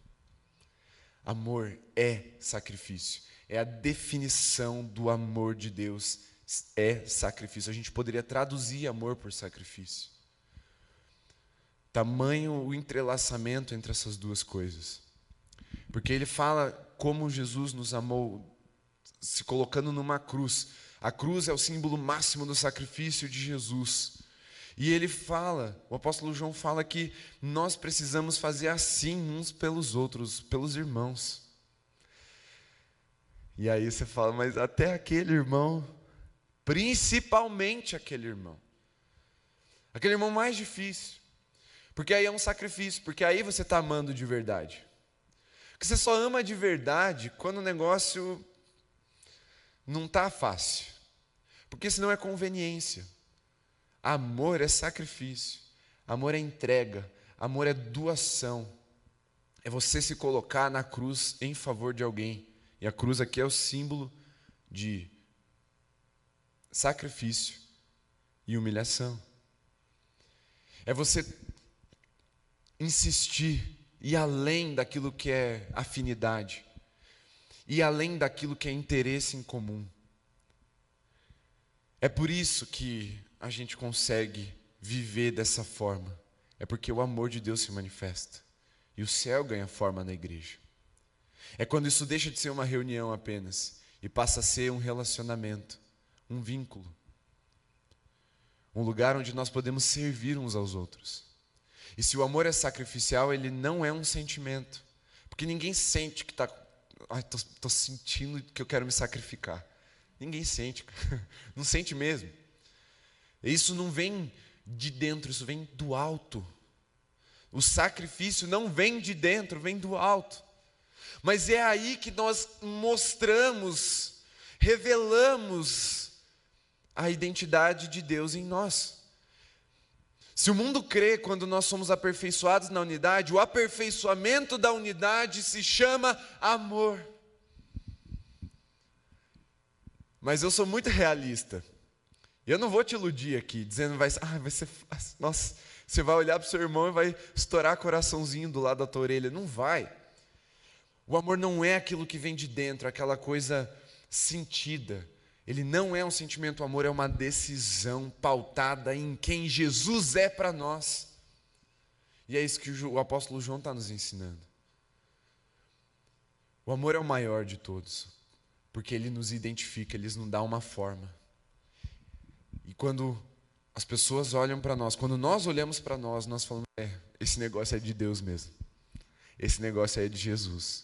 Amor é sacrifício, é a definição do amor de Deus, é sacrifício. A gente poderia traduzir amor por sacrifício. Tamanho o entrelaçamento entre essas duas coisas. Porque ele fala como Jesus nos amou, se colocando numa cruz a cruz é o símbolo máximo do sacrifício de Jesus. E ele fala, o apóstolo João fala que nós precisamos fazer assim uns pelos outros, pelos irmãos. E aí você fala, mas até aquele irmão, principalmente aquele irmão, aquele irmão mais difícil, porque aí é um sacrifício, porque aí você está amando de verdade. Porque você só ama de verdade quando o negócio não está fácil, porque senão é conveniência. Amor é sacrifício, amor é entrega, amor é doação. É você se colocar na cruz em favor de alguém. E a cruz aqui é o símbolo de sacrifício e humilhação. É você insistir e além daquilo que é afinidade e além daquilo que é interesse em comum. É por isso que a gente consegue viver dessa forma. É porque o amor de Deus se manifesta e o céu ganha forma na igreja. É quando isso deixa de ser uma reunião apenas e passa a ser um relacionamento, um vínculo. Um lugar onde nós podemos servir uns aos outros. E se o amor é sacrificial, ele não é um sentimento. Porque ninguém sente que está Ai, tô, tô sentindo que eu quero me sacrificar. Ninguém sente, não sente mesmo. Isso não vem de dentro, isso vem do alto. O sacrifício não vem de dentro, vem do alto. Mas é aí que nós mostramos, revelamos a identidade de Deus em nós. Se o mundo crê quando nós somos aperfeiçoados na unidade, o aperfeiçoamento da unidade se chama amor. Mas eu sou muito realista. Eu não vou te iludir aqui, dizendo vai, ah, vai ser fácil. Nossa, você vai olhar para o seu irmão e vai estourar coraçãozinho do lado da tua orelha. Não vai. O amor não é aquilo que vem de dentro, aquela coisa sentida. Ele não é um sentimento, o amor é uma decisão pautada em quem Jesus é para nós. E é isso que o apóstolo João está nos ensinando. O amor é o maior de todos, porque ele nos identifica, ele nos dá uma forma. E quando as pessoas olham para nós, quando nós olhamos para nós, nós falamos: é, esse negócio é de Deus mesmo. Esse negócio é de Jesus.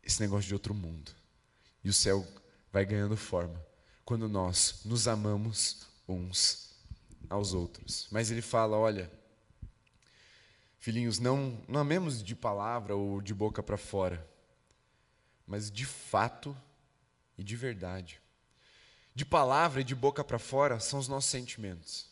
Esse negócio de outro mundo. E o céu vai ganhando forma quando nós nos amamos uns aos outros. Mas ele fala: olha, filhinhos, não, não amemos de palavra ou de boca para fora, mas de fato e de verdade. De palavra e de boca para fora são os nossos sentimentos.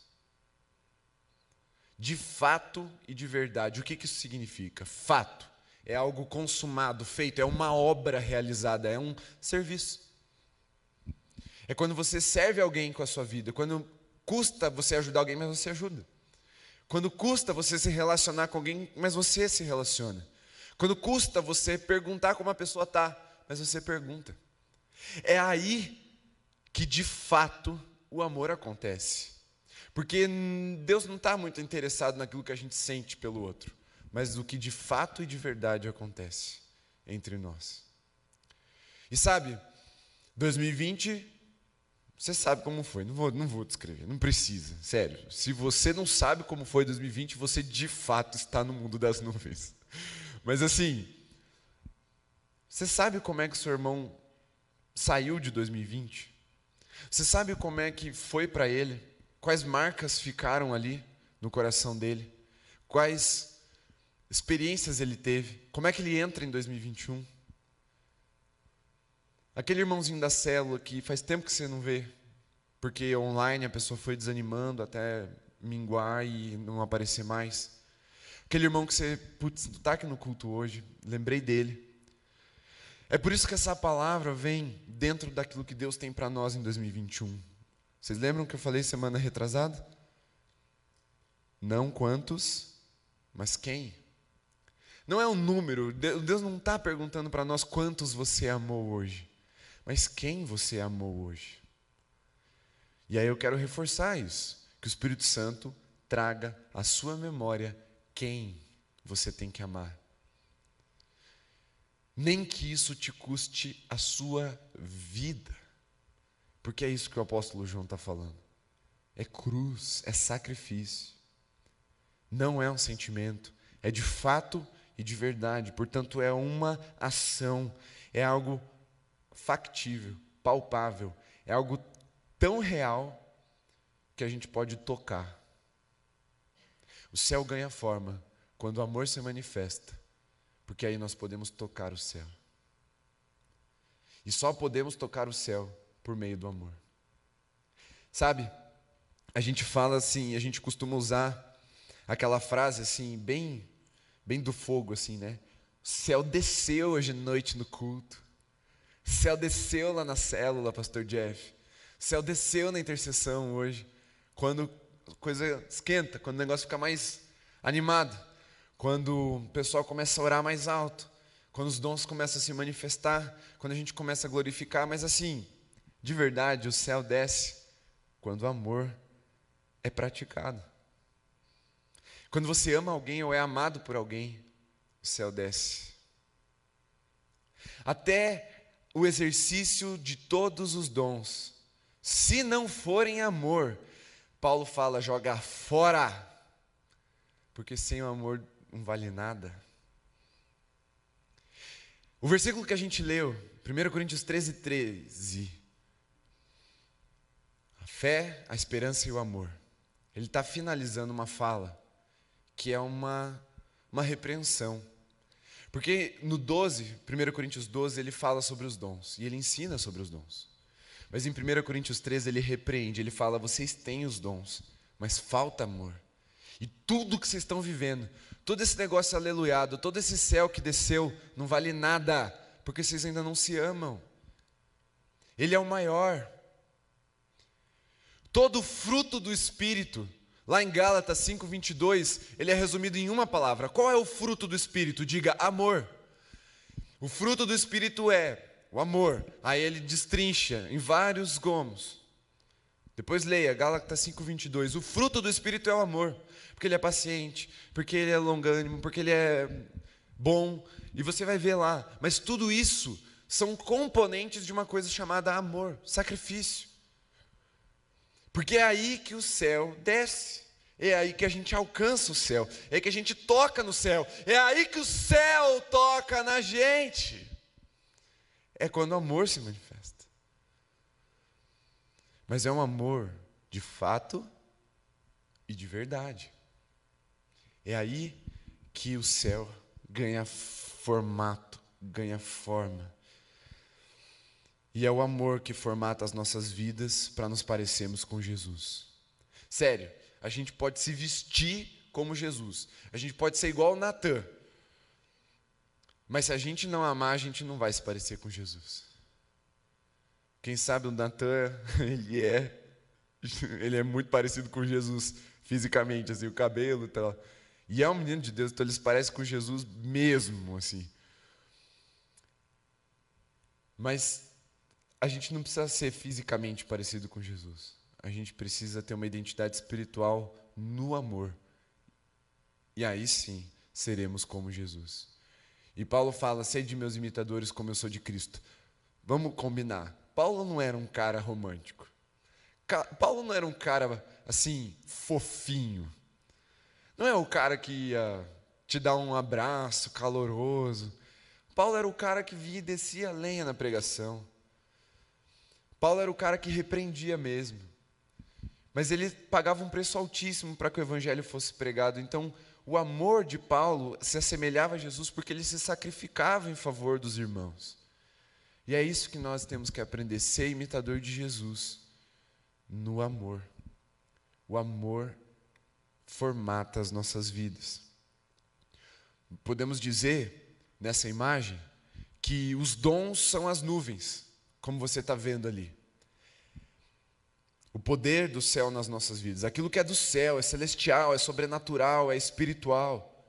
De fato e de verdade. O que, que isso significa? Fato é algo consumado, feito, é uma obra realizada, é um serviço. É quando você serve alguém com a sua vida, quando custa você ajudar alguém, mas você ajuda. Quando custa você se relacionar com alguém, mas você se relaciona. Quando custa você perguntar como a pessoa está, mas você pergunta. É aí que de fato o amor acontece. Porque Deus não está muito interessado naquilo que a gente sente pelo outro, mas no que de fato e de verdade acontece entre nós. E sabe, 2020, você sabe como foi, não vou, não vou descrever, não precisa, sério. Se você não sabe como foi 2020, você de fato está no mundo das nuvens. Mas assim, você sabe como é que seu irmão saiu de 2020? Você sabe como é que foi para ele? Quais marcas ficaram ali no coração dele? Quais experiências ele teve? Como é que ele entra em 2021? Aquele irmãozinho da célula que faz tempo que você não vê, porque online a pessoa foi desanimando até minguar e não aparecer mais. Aquele irmão que você, putz, está aqui no culto hoje, lembrei dele. É por isso que essa palavra vem dentro daquilo que Deus tem para nós em 2021. Vocês lembram que eu falei semana retrasada? Não quantos, mas quem? Não é um número, Deus não está perguntando para nós quantos você amou hoje, mas quem você amou hoje. E aí eu quero reforçar isso, que o Espírito Santo traga à sua memória quem você tem que amar nem que isso te custe a sua vida. Porque é isso que o apóstolo João está falando. É cruz, é sacrifício. Não é um sentimento, é de fato e de verdade. Portanto, é uma ação, é algo factível, palpável, é algo tão real que a gente pode tocar. O céu ganha forma quando o amor se manifesta porque aí nós podemos tocar o céu. E só podemos tocar o céu por meio do amor. Sabe? A gente fala assim, a gente costuma usar aquela frase assim, bem bem do fogo assim, né? O céu desceu hoje à noite no culto. Céu desceu lá na célula, pastor Jeff. Céu desceu na intercessão hoje. Quando a coisa esquenta, quando o negócio fica mais animado quando o pessoal começa a orar mais alto, quando os dons começam a se manifestar, quando a gente começa a glorificar, mas assim, de verdade, o céu desce quando o amor é praticado. Quando você ama alguém ou é amado por alguém, o céu desce. Até o exercício de todos os dons, se não forem amor, Paulo fala jogar fora, porque sem o amor não vale nada. O versículo que a gente leu, 1 Coríntios 13, 13. A fé, a esperança e o amor. Ele está finalizando uma fala que é uma, uma repreensão. Porque no 12, 1 Coríntios 12, ele fala sobre os dons e ele ensina sobre os dons. Mas em 1 Coríntios 13 ele repreende, ele fala: vocês têm os dons, mas falta amor. E tudo que vocês estão vivendo, todo esse negócio aleluiado, todo esse céu que desceu, não vale nada, porque vocês ainda não se amam. Ele é o maior. Todo fruto do Espírito, lá em Gálatas 5,22, ele é resumido em uma palavra. Qual é o fruto do Espírito? Diga amor. O fruto do Espírito é o amor. Aí ele destrincha em vários gomos. Depois leia Gálatas 5,22. O fruto do Espírito é o amor porque ele é paciente, porque ele é longânimo, porque ele é bom, e você vai ver lá. Mas tudo isso são componentes de uma coisa chamada amor, sacrifício. Porque é aí que o céu desce. É aí que a gente alcança o céu, é aí que a gente toca no céu, é aí que o céu toca na gente. É quando o amor se manifesta. Mas é um amor de fato e de verdade. É aí que o céu ganha formato, ganha forma. E é o amor que formata as nossas vidas para nos parecermos com Jesus. Sério, a gente pode se vestir como Jesus. A gente pode ser igual o Natan. Mas se a gente não amar, a gente não vai se parecer com Jesus. Quem sabe o Natan, ele é ele é muito parecido com Jesus fisicamente, assim, o cabelo e tal. E é um menino de Deus, então ele se parece com Jesus mesmo, assim. Mas a gente não precisa ser fisicamente parecido com Jesus. A gente precisa ter uma identidade espiritual no amor. E aí sim seremos como Jesus. E Paulo fala: "Sede meus imitadores como eu sou de Cristo". Vamos combinar. Paulo não era um cara romântico. Paulo não era um cara assim fofinho. Não é o cara que ia te dar um abraço caloroso. Paulo era o cara que via e descia a lenha na pregação. Paulo era o cara que repreendia mesmo. Mas ele pagava um preço altíssimo para que o evangelho fosse pregado. Então, o amor de Paulo se assemelhava a Jesus porque ele se sacrificava em favor dos irmãos. E é isso que nós temos que aprender: ser imitador de Jesus no amor. O amor formata as nossas vidas. Podemos dizer, nessa imagem, que os dons são as nuvens, como você está vendo ali. O poder do céu nas nossas vidas. Aquilo que é do céu, é celestial, é sobrenatural, é espiritual.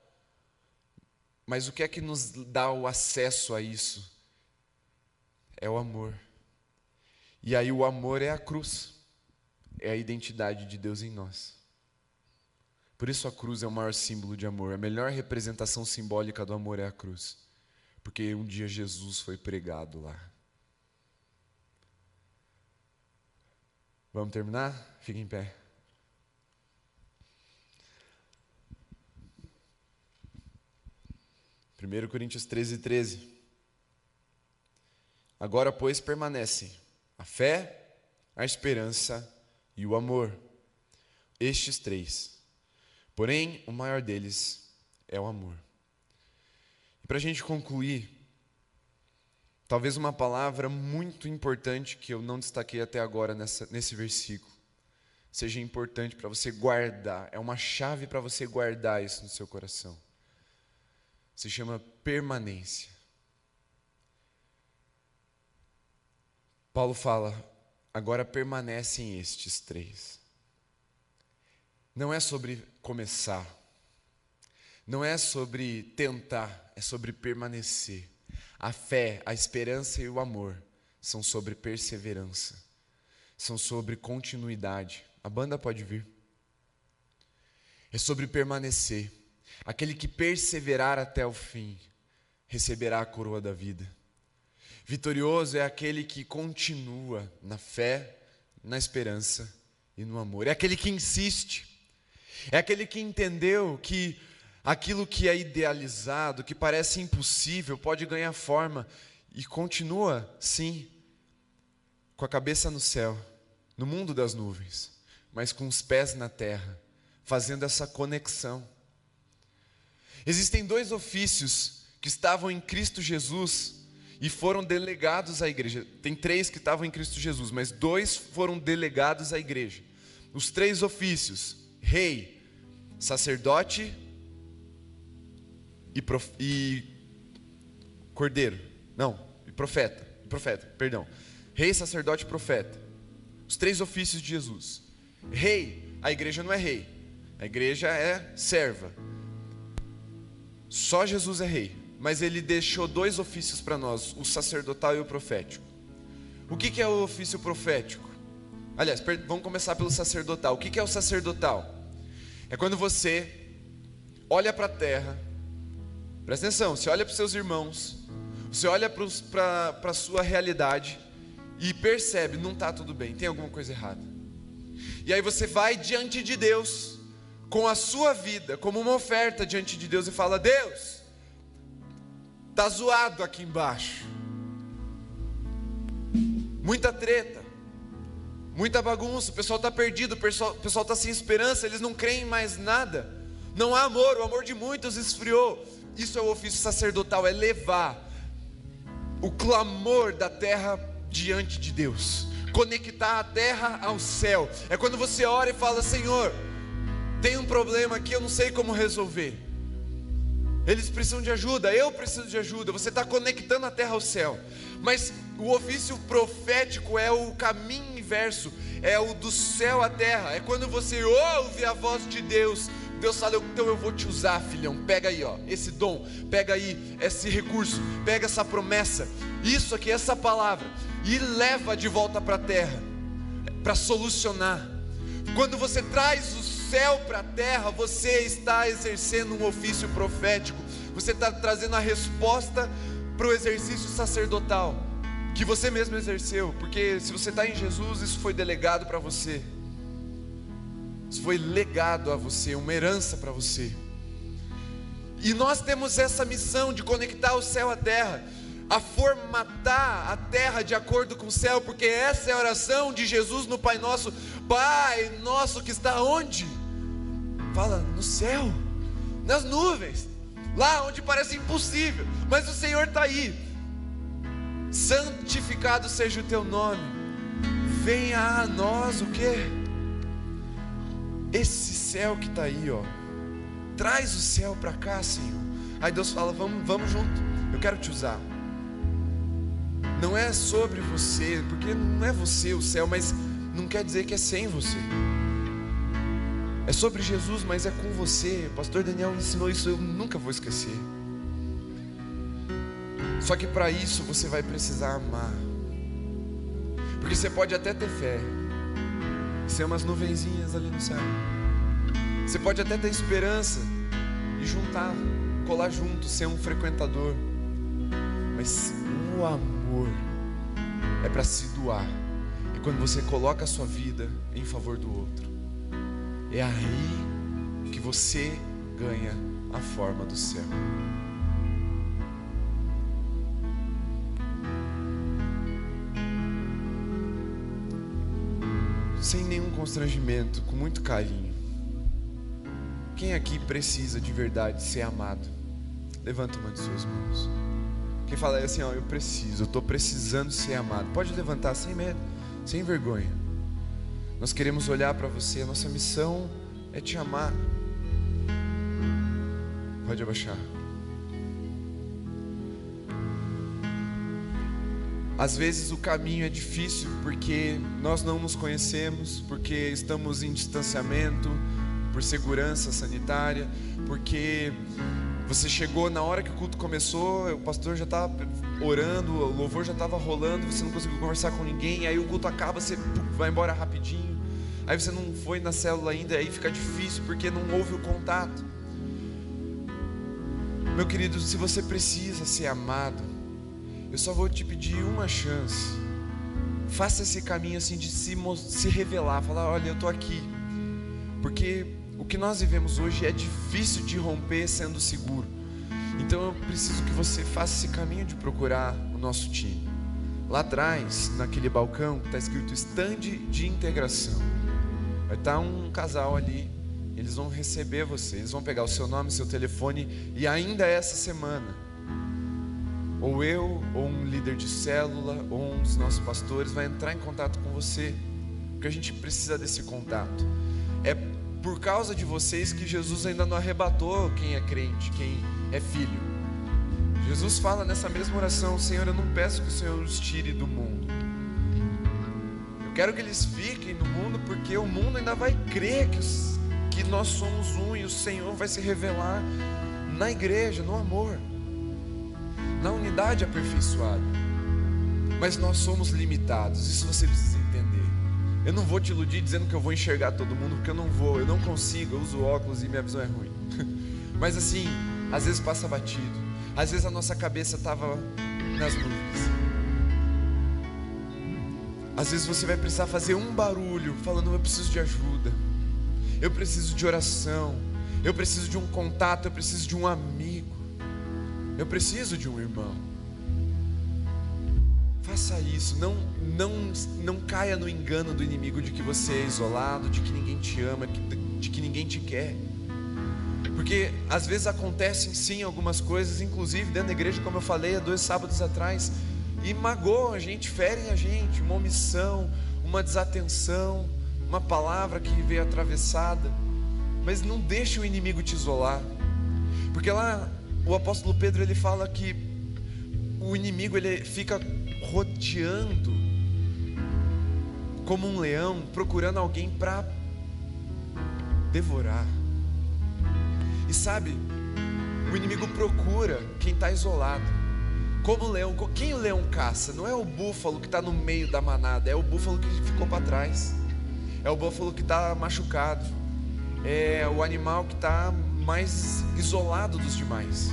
Mas o que é que nos dá o acesso a isso? É o amor. E aí o amor é a cruz. É a identidade de Deus em nós. Por isso a cruz é o maior símbolo de amor. A melhor representação simbólica do amor é a cruz. Porque um dia Jesus foi pregado lá. Vamos terminar? Fique em pé. Primeiro Coríntios 13, 13. Agora, pois, permanecem a fé, a esperança e o amor. Estes três. Porém, o maior deles é o amor. E para a gente concluir, talvez uma palavra muito importante que eu não destaquei até agora nessa, nesse versículo, seja importante para você guardar, é uma chave para você guardar isso no seu coração. Se chama permanência. Paulo fala: agora permanecem estes três. Não é sobre começar, não é sobre tentar, é sobre permanecer. A fé, a esperança e o amor são sobre perseverança, são sobre continuidade. A banda pode vir. É sobre permanecer. Aquele que perseverar até o fim receberá a coroa da vida. Vitorioso é aquele que continua na fé, na esperança e no amor. É aquele que insiste. É aquele que entendeu que aquilo que é idealizado, que parece impossível, pode ganhar forma e continua, sim, com a cabeça no céu, no mundo das nuvens, mas com os pés na terra, fazendo essa conexão. Existem dois ofícios que estavam em Cristo Jesus e foram delegados à igreja. Tem três que estavam em Cristo Jesus, mas dois foram delegados à igreja. Os três ofícios: rei, sacerdote e, prof... e cordeiro. Não, e profeta. Profeta, perdão. Rei, sacerdote e profeta. Os três ofícios de Jesus. Rei, a igreja não é rei. A igreja é serva. Só Jesus é rei mas ele deixou dois ofícios para nós, o sacerdotal e o profético. O que, que é o ofício profético? Aliás, vamos começar pelo sacerdotal. O que, que é o sacerdotal? É quando você olha para a terra, presta atenção, você olha para os seus irmãos, Você olha para a sua realidade e percebe, não está tudo bem, tem alguma coisa errada. E aí você vai diante de Deus, com a sua vida, como uma oferta diante de Deus e fala: Deus, está zoado aqui embaixo. Muita treta, muita bagunça, o pessoal está perdido, o pessoal está sem esperança, eles não creem em mais nada. Não há amor, o amor de muitos esfriou. Isso é o ofício sacerdotal, é levar o clamor da terra diante de Deus, conectar a terra ao céu. É quando você ora e fala: Senhor, tem um problema aqui, eu não sei como resolver. Eles precisam de ajuda, eu preciso de ajuda. Você está conectando a terra ao céu. Mas o ofício profético é o caminho inverso, é o do céu à terra. É quando você ouve a voz de Deus Deus fala, então eu vou te usar, filhão. Pega aí, ó, esse dom, pega aí esse recurso, pega essa promessa, isso aqui, essa palavra, e leva de volta para a terra, para solucionar. Quando você traz o céu para a terra, você está exercendo um ofício profético, você está trazendo a resposta para o exercício sacerdotal que você mesmo exerceu, porque se você está em Jesus, isso foi delegado para você. Isso foi legado a você, uma herança para você. E nós temos essa missão de conectar o céu à terra, a formatar a terra de acordo com o céu, porque essa é a oração de Jesus no Pai Nosso. Pai nosso que está onde? Fala, no céu, nas nuvens, lá onde parece impossível, mas o Senhor está aí. Santificado seja o teu nome, venha a nós o que? Esse céu que está aí, ó, traz o céu para cá, Senhor. Aí Deus fala: vamos, vamos junto, eu quero te usar. Não é sobre você, porque não é você o céu, mas não quer dizer que é sem você. É sobre Jesus, mas é com você. O pastor Daniel ensinou isso, eu nunca vou esquecer. Só que para isso você vai precisar amar. Porque você pode até ter fé, ser umas nuvenzinhas ali no céu. Você pode até ter esperança e juntar, colar junto, ser um frequentador. Mas o amor é para se doar. É quando você coloca a sua vida em favor do outro. É aí que você ganha a forma do céu. Sem nenhum constrangimento, com muito carinho. Quem aqui precisa de verdade ser amado? Levanta uma de suas mãos. Quem fala assim, ó, eu preciso, eu estou precisando ser amado. Pode levantar sem medo, sem vergonha. Nós queremos olhar para você, a nossa missão é te amar. Pode abaixar. Às vezes o caminho é difícil porque nós não nos conhecemos, porque estamos em distanciamento, por segurança sanitária, porque você chegou na hora que o culto começou, o pastor já estava orando, o louvor já estava rolando, você não conseguiu conversar com ninguém, aí o culto acaba, você vai embora rapidinho, aí você não foi na célula ainda, aí fica difícil porque não houve o contato. Meu querido, se você precisa ser amado, eu só vou te pedir uma chance. Faça esse caminho assim de se, se revelar, falar: olha, eu estou aqui. Porque o que nós vivemos hoje é difícil de romper sendo seguro. Então eu preciso que você faça esse caminho de procurar o nosso time. Lá atrás, naquele balcão, está escrito stand de integração. Vai estar tá um casal ali. Eles vão receber você. Eles vão pegar o seu nome, seu telefone. E ainda essa semana, ou eu, ou um líder de célula, ou um dos nossos pastores vai entrar em contato com você, porque a gente precisa desse contato. É por causa de vocês que Jesus ainda não arrebatou quem é crente, quem é filho. Jesus fala nessa mesma oração: Senhor, eu não peço que o Senhor os tire do mundo. Eu quero que eles fiquem no mundo, porque o mundo ainda vai crer que, os, que nós somos um e o Senhor vai se revelar na igreja, no amor na unidade aperfeiçoada. Mas nós somos limitados, isso você precisa entender. Eu não vou te iludir dizendo que eu vou enxergar todo mundo, porque eu não vou, eu não consigo, eu uso óculos e minha visão é ruim. Mas assim, às vezes passa batido, às vezes a nossa cabeça estava nas nuvens. Às vezes você vai precisar fazer um barulho falando: Eu preciso de ajuda, eu preciso de oração, eu preciso de um contato, eu preciso de um amigo, eu preciso de um irmão. Faça isso, não, não, não caia no engano do inimigo de que você é isolado, de que ninguém te ama, de que ninguém te quer. Porque às vezes acontecem sim algumas coisas, inclusive dentro da igreja, como eu falei há dois sábados atrás, e magoam a gente, ferem a gente, uma omissão, uma desatenção, uma palavra que veio atravessada. Mas não deixe o inimigo te isolar. Porque lá o apóstolo Pedro ele fala que o inimigo ele fica rodeando como um leão, procurando alguém para devorar. E sabe, o inimigo procura quem está isolado. Como o leão, quem o leão caça? Não é o búfalo que está no meio da manada, é o búfalo que ficou para trás, é o búfalo que está machucado, é o animal que está mais isolado dos demais.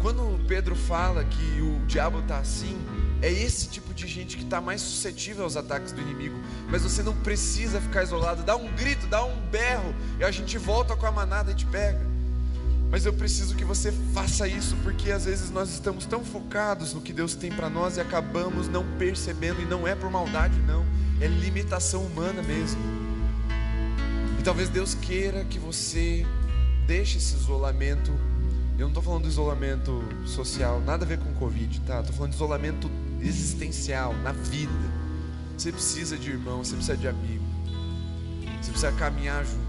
Quando Pedro fala que o diabo está assim, é esse tipo de gente que está mais suscetível aos ataques do inimigo. Mas você não precisa ficar isolado. Dá um grito, dá um berro, e a gente volta com a manada e te pega. Mas eu preciso que você faça isso, porque às vezes nós estamos tão focados no que Deus tem para nós e acabamos não percebendo, e não é por maldade, não, é limitação humana mesmo. E talvez Deus queira que você deixe esse isolamento. Eu não estou falando do isolamento social, nada a ver com Covid, tá? Estou falando de isolamento existencial, na vida. Você precisa de irmão, você precisa de amigo, você precisa caminhar junto.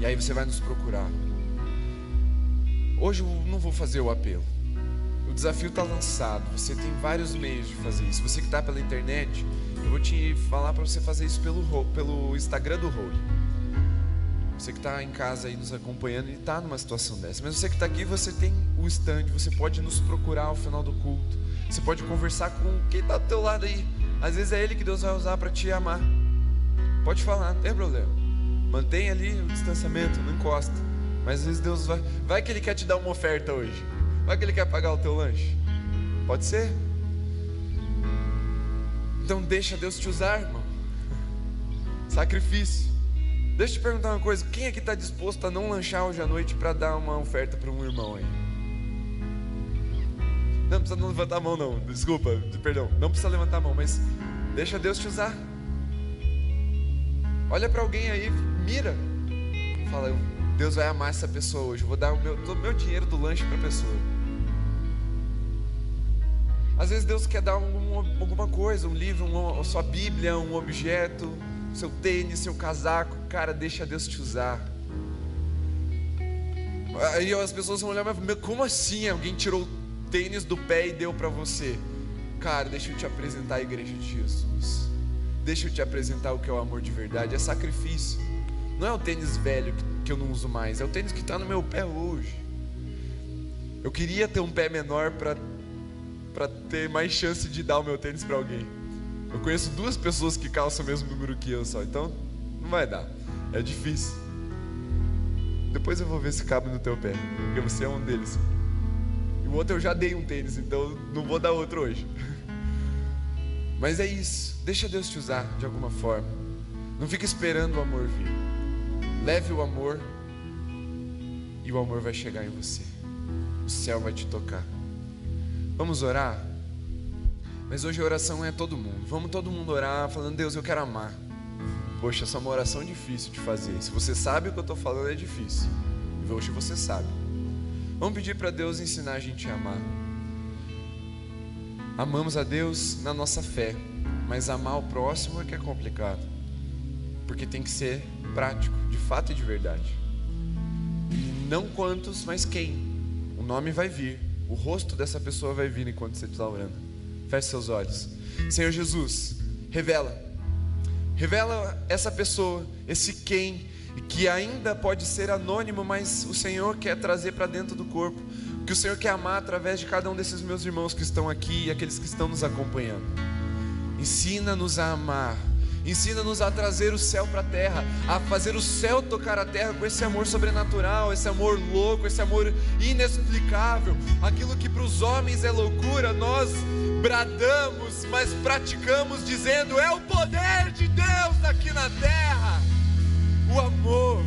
E aí você vai nos procurar. Hoje eu não vou fazer o apelo. O desafio está lançado. Você tem vários meios de fazer isso. Você que está pela internet, eu vou te falar para você fazer isso pelo, pelo Instagram do Holy. Você que está em casa aí nos acompanhando e está numa situação dessa. Mas você que está aqui, você tem o stand. Você pode nos procurar ao final do culto. Você pode conversar com quem está do teu lado aí. Às vezes é ele que Deus vai usar para te amar. Pode falar, não tem problema. Mantenha ali o distanciamento, não encosta. Mas às vezes Deus vai. Vai que Ele quer te dar uma oferta hoje. Vai que Ele quer pagar o teu lanche. Pode ser? Então deixa Deus te usar, irmão. Sacrifício. Deixa eu te perguntar uma coisa: quem aqui está disposto a não lanchar hoje à noite para dar uma oferta para um irmão aí? Não precisa levantar a mão, não. Desculpa, perdão. Não precisa levantar a mão, mas deixa Deus te usar. Olha para alguém aí, mira. Fala, Deus vai amar essa pessoa hoje. Eu vou dar o meu, todo o meu dinheiro do lanche para a pessoa. Às vezes Deus quer dar um, alguma coisa, um livro, uma, sua Bíblia, um objeto, seu tênis, seu casaco. Cara, deixa Deus te usar. Aí as pessoas vão olhar falar, como assim? Alguém tirou o tênis do pé e deu para você? Cara, deixa eu te apresentar a igreja de Jesus. Deixa eu te apresentar o que é o amor de verdade, é sacrifício. Não é o tênis velho que que eu não uso mais, é o tênis que está no meu pé hoje. Eu queria ter um pé menor para ter mais chance de dar o meu tênis para alguém. Eu conheço duas pessoas que calçam o mesmo número que eu só, então não vai dar. É difícil. Depois eu vou ver se cabe no teu pé, porque você é um deles. E o outro eu já dei um tênis, então não vou dar outro hoje. Mas é isso. Deixa Deus te usar de alguma forma. Não fica esperando o amor vir. Leve o amor e o amor vai chegar em você. O céu vai te tocar. Vamos orar? Mas hoje a oração é todo mundo. Vamos todo mundo orar falando: Deus, eu quero amar. Poxa, essa é uma oração difícil de fazer. Se você sabe o que eu estou falando, é difícil. E hoje você sabe. Vamos pedir para Deus ensinar a gente a amar. Amamos a Deus na nossa fé, mas amar o próximo é que é complicado, porque tem que ser prático, de fato e de verdade. Não quantos, mas quem. O nome vai vir, o rosto dessa pessoa vai vir enquanto você está orando. Feche seus olhos. Senhor Jesus, revela. Revela essa pessoa, esse quem, que ainda pode ser anônimo, mas o Senhor quer trazer para dentro do corpo. Que o Senhor quer amar através de cada um desses meus irmãos que estão aqui e aqueles que estão nos acompanhando. Ensina-nos a amar Ensina-nos a trazer o céu para a terra, a fazer o céu tocar a terra com esse amor sobrenatural, esse amor louco, esse amor inexplicável. Aquilo que para os homens é loucura, nós bradamos, mas praticamos dizendo: é o poder de Deus aqui na terra. O amor,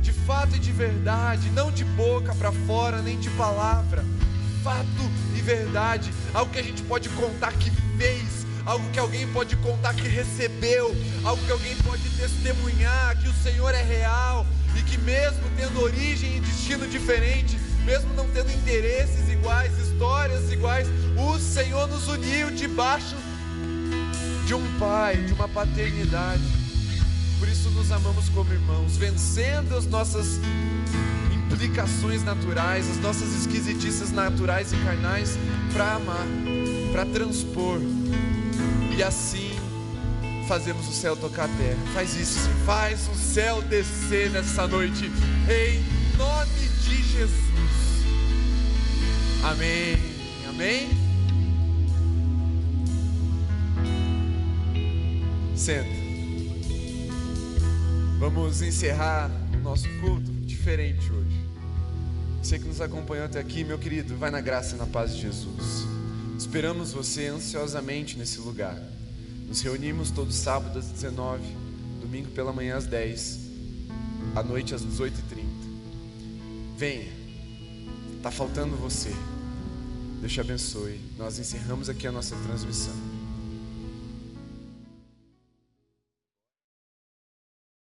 de fato e de verdade, não de boca para fora, nem de palavra, fato e verdade, algo que a gente pode contar que fez algo que alguém pode contar que recebeu, algo que alguém pode testemunhar que o Senhor é real e que, mesmo tendo origem e destino diferente, mesmo não tendo interesses iguais, histórias iguais, o Senhor nos uniu debaixo de um Pai, de uma paternidade. Por isso nos amamos como irmãos, vencendo as nossas implicações naturais, as nossas esquisitices naturais e carnais, para amar, para transpor e assim fazemos o céu tocar a terra. Faz isso, faz o céu descer nessa noite, em nome de Jesus. Amém. Amém. Senta. Vamos encerrar o nosso culto diferente hoje. Você que nos acompanhou até aqui, meu querido, vai na graça e na paz de Jesus. Esperamos você ansiosamente nesse lugar. Nos reunimos todo sábado às 19, domingo pela manhã às 10, à noite às 18h30. Venha, está faltando você. Deus te abençoe. Nós encerramos aqui a nossa transmissão.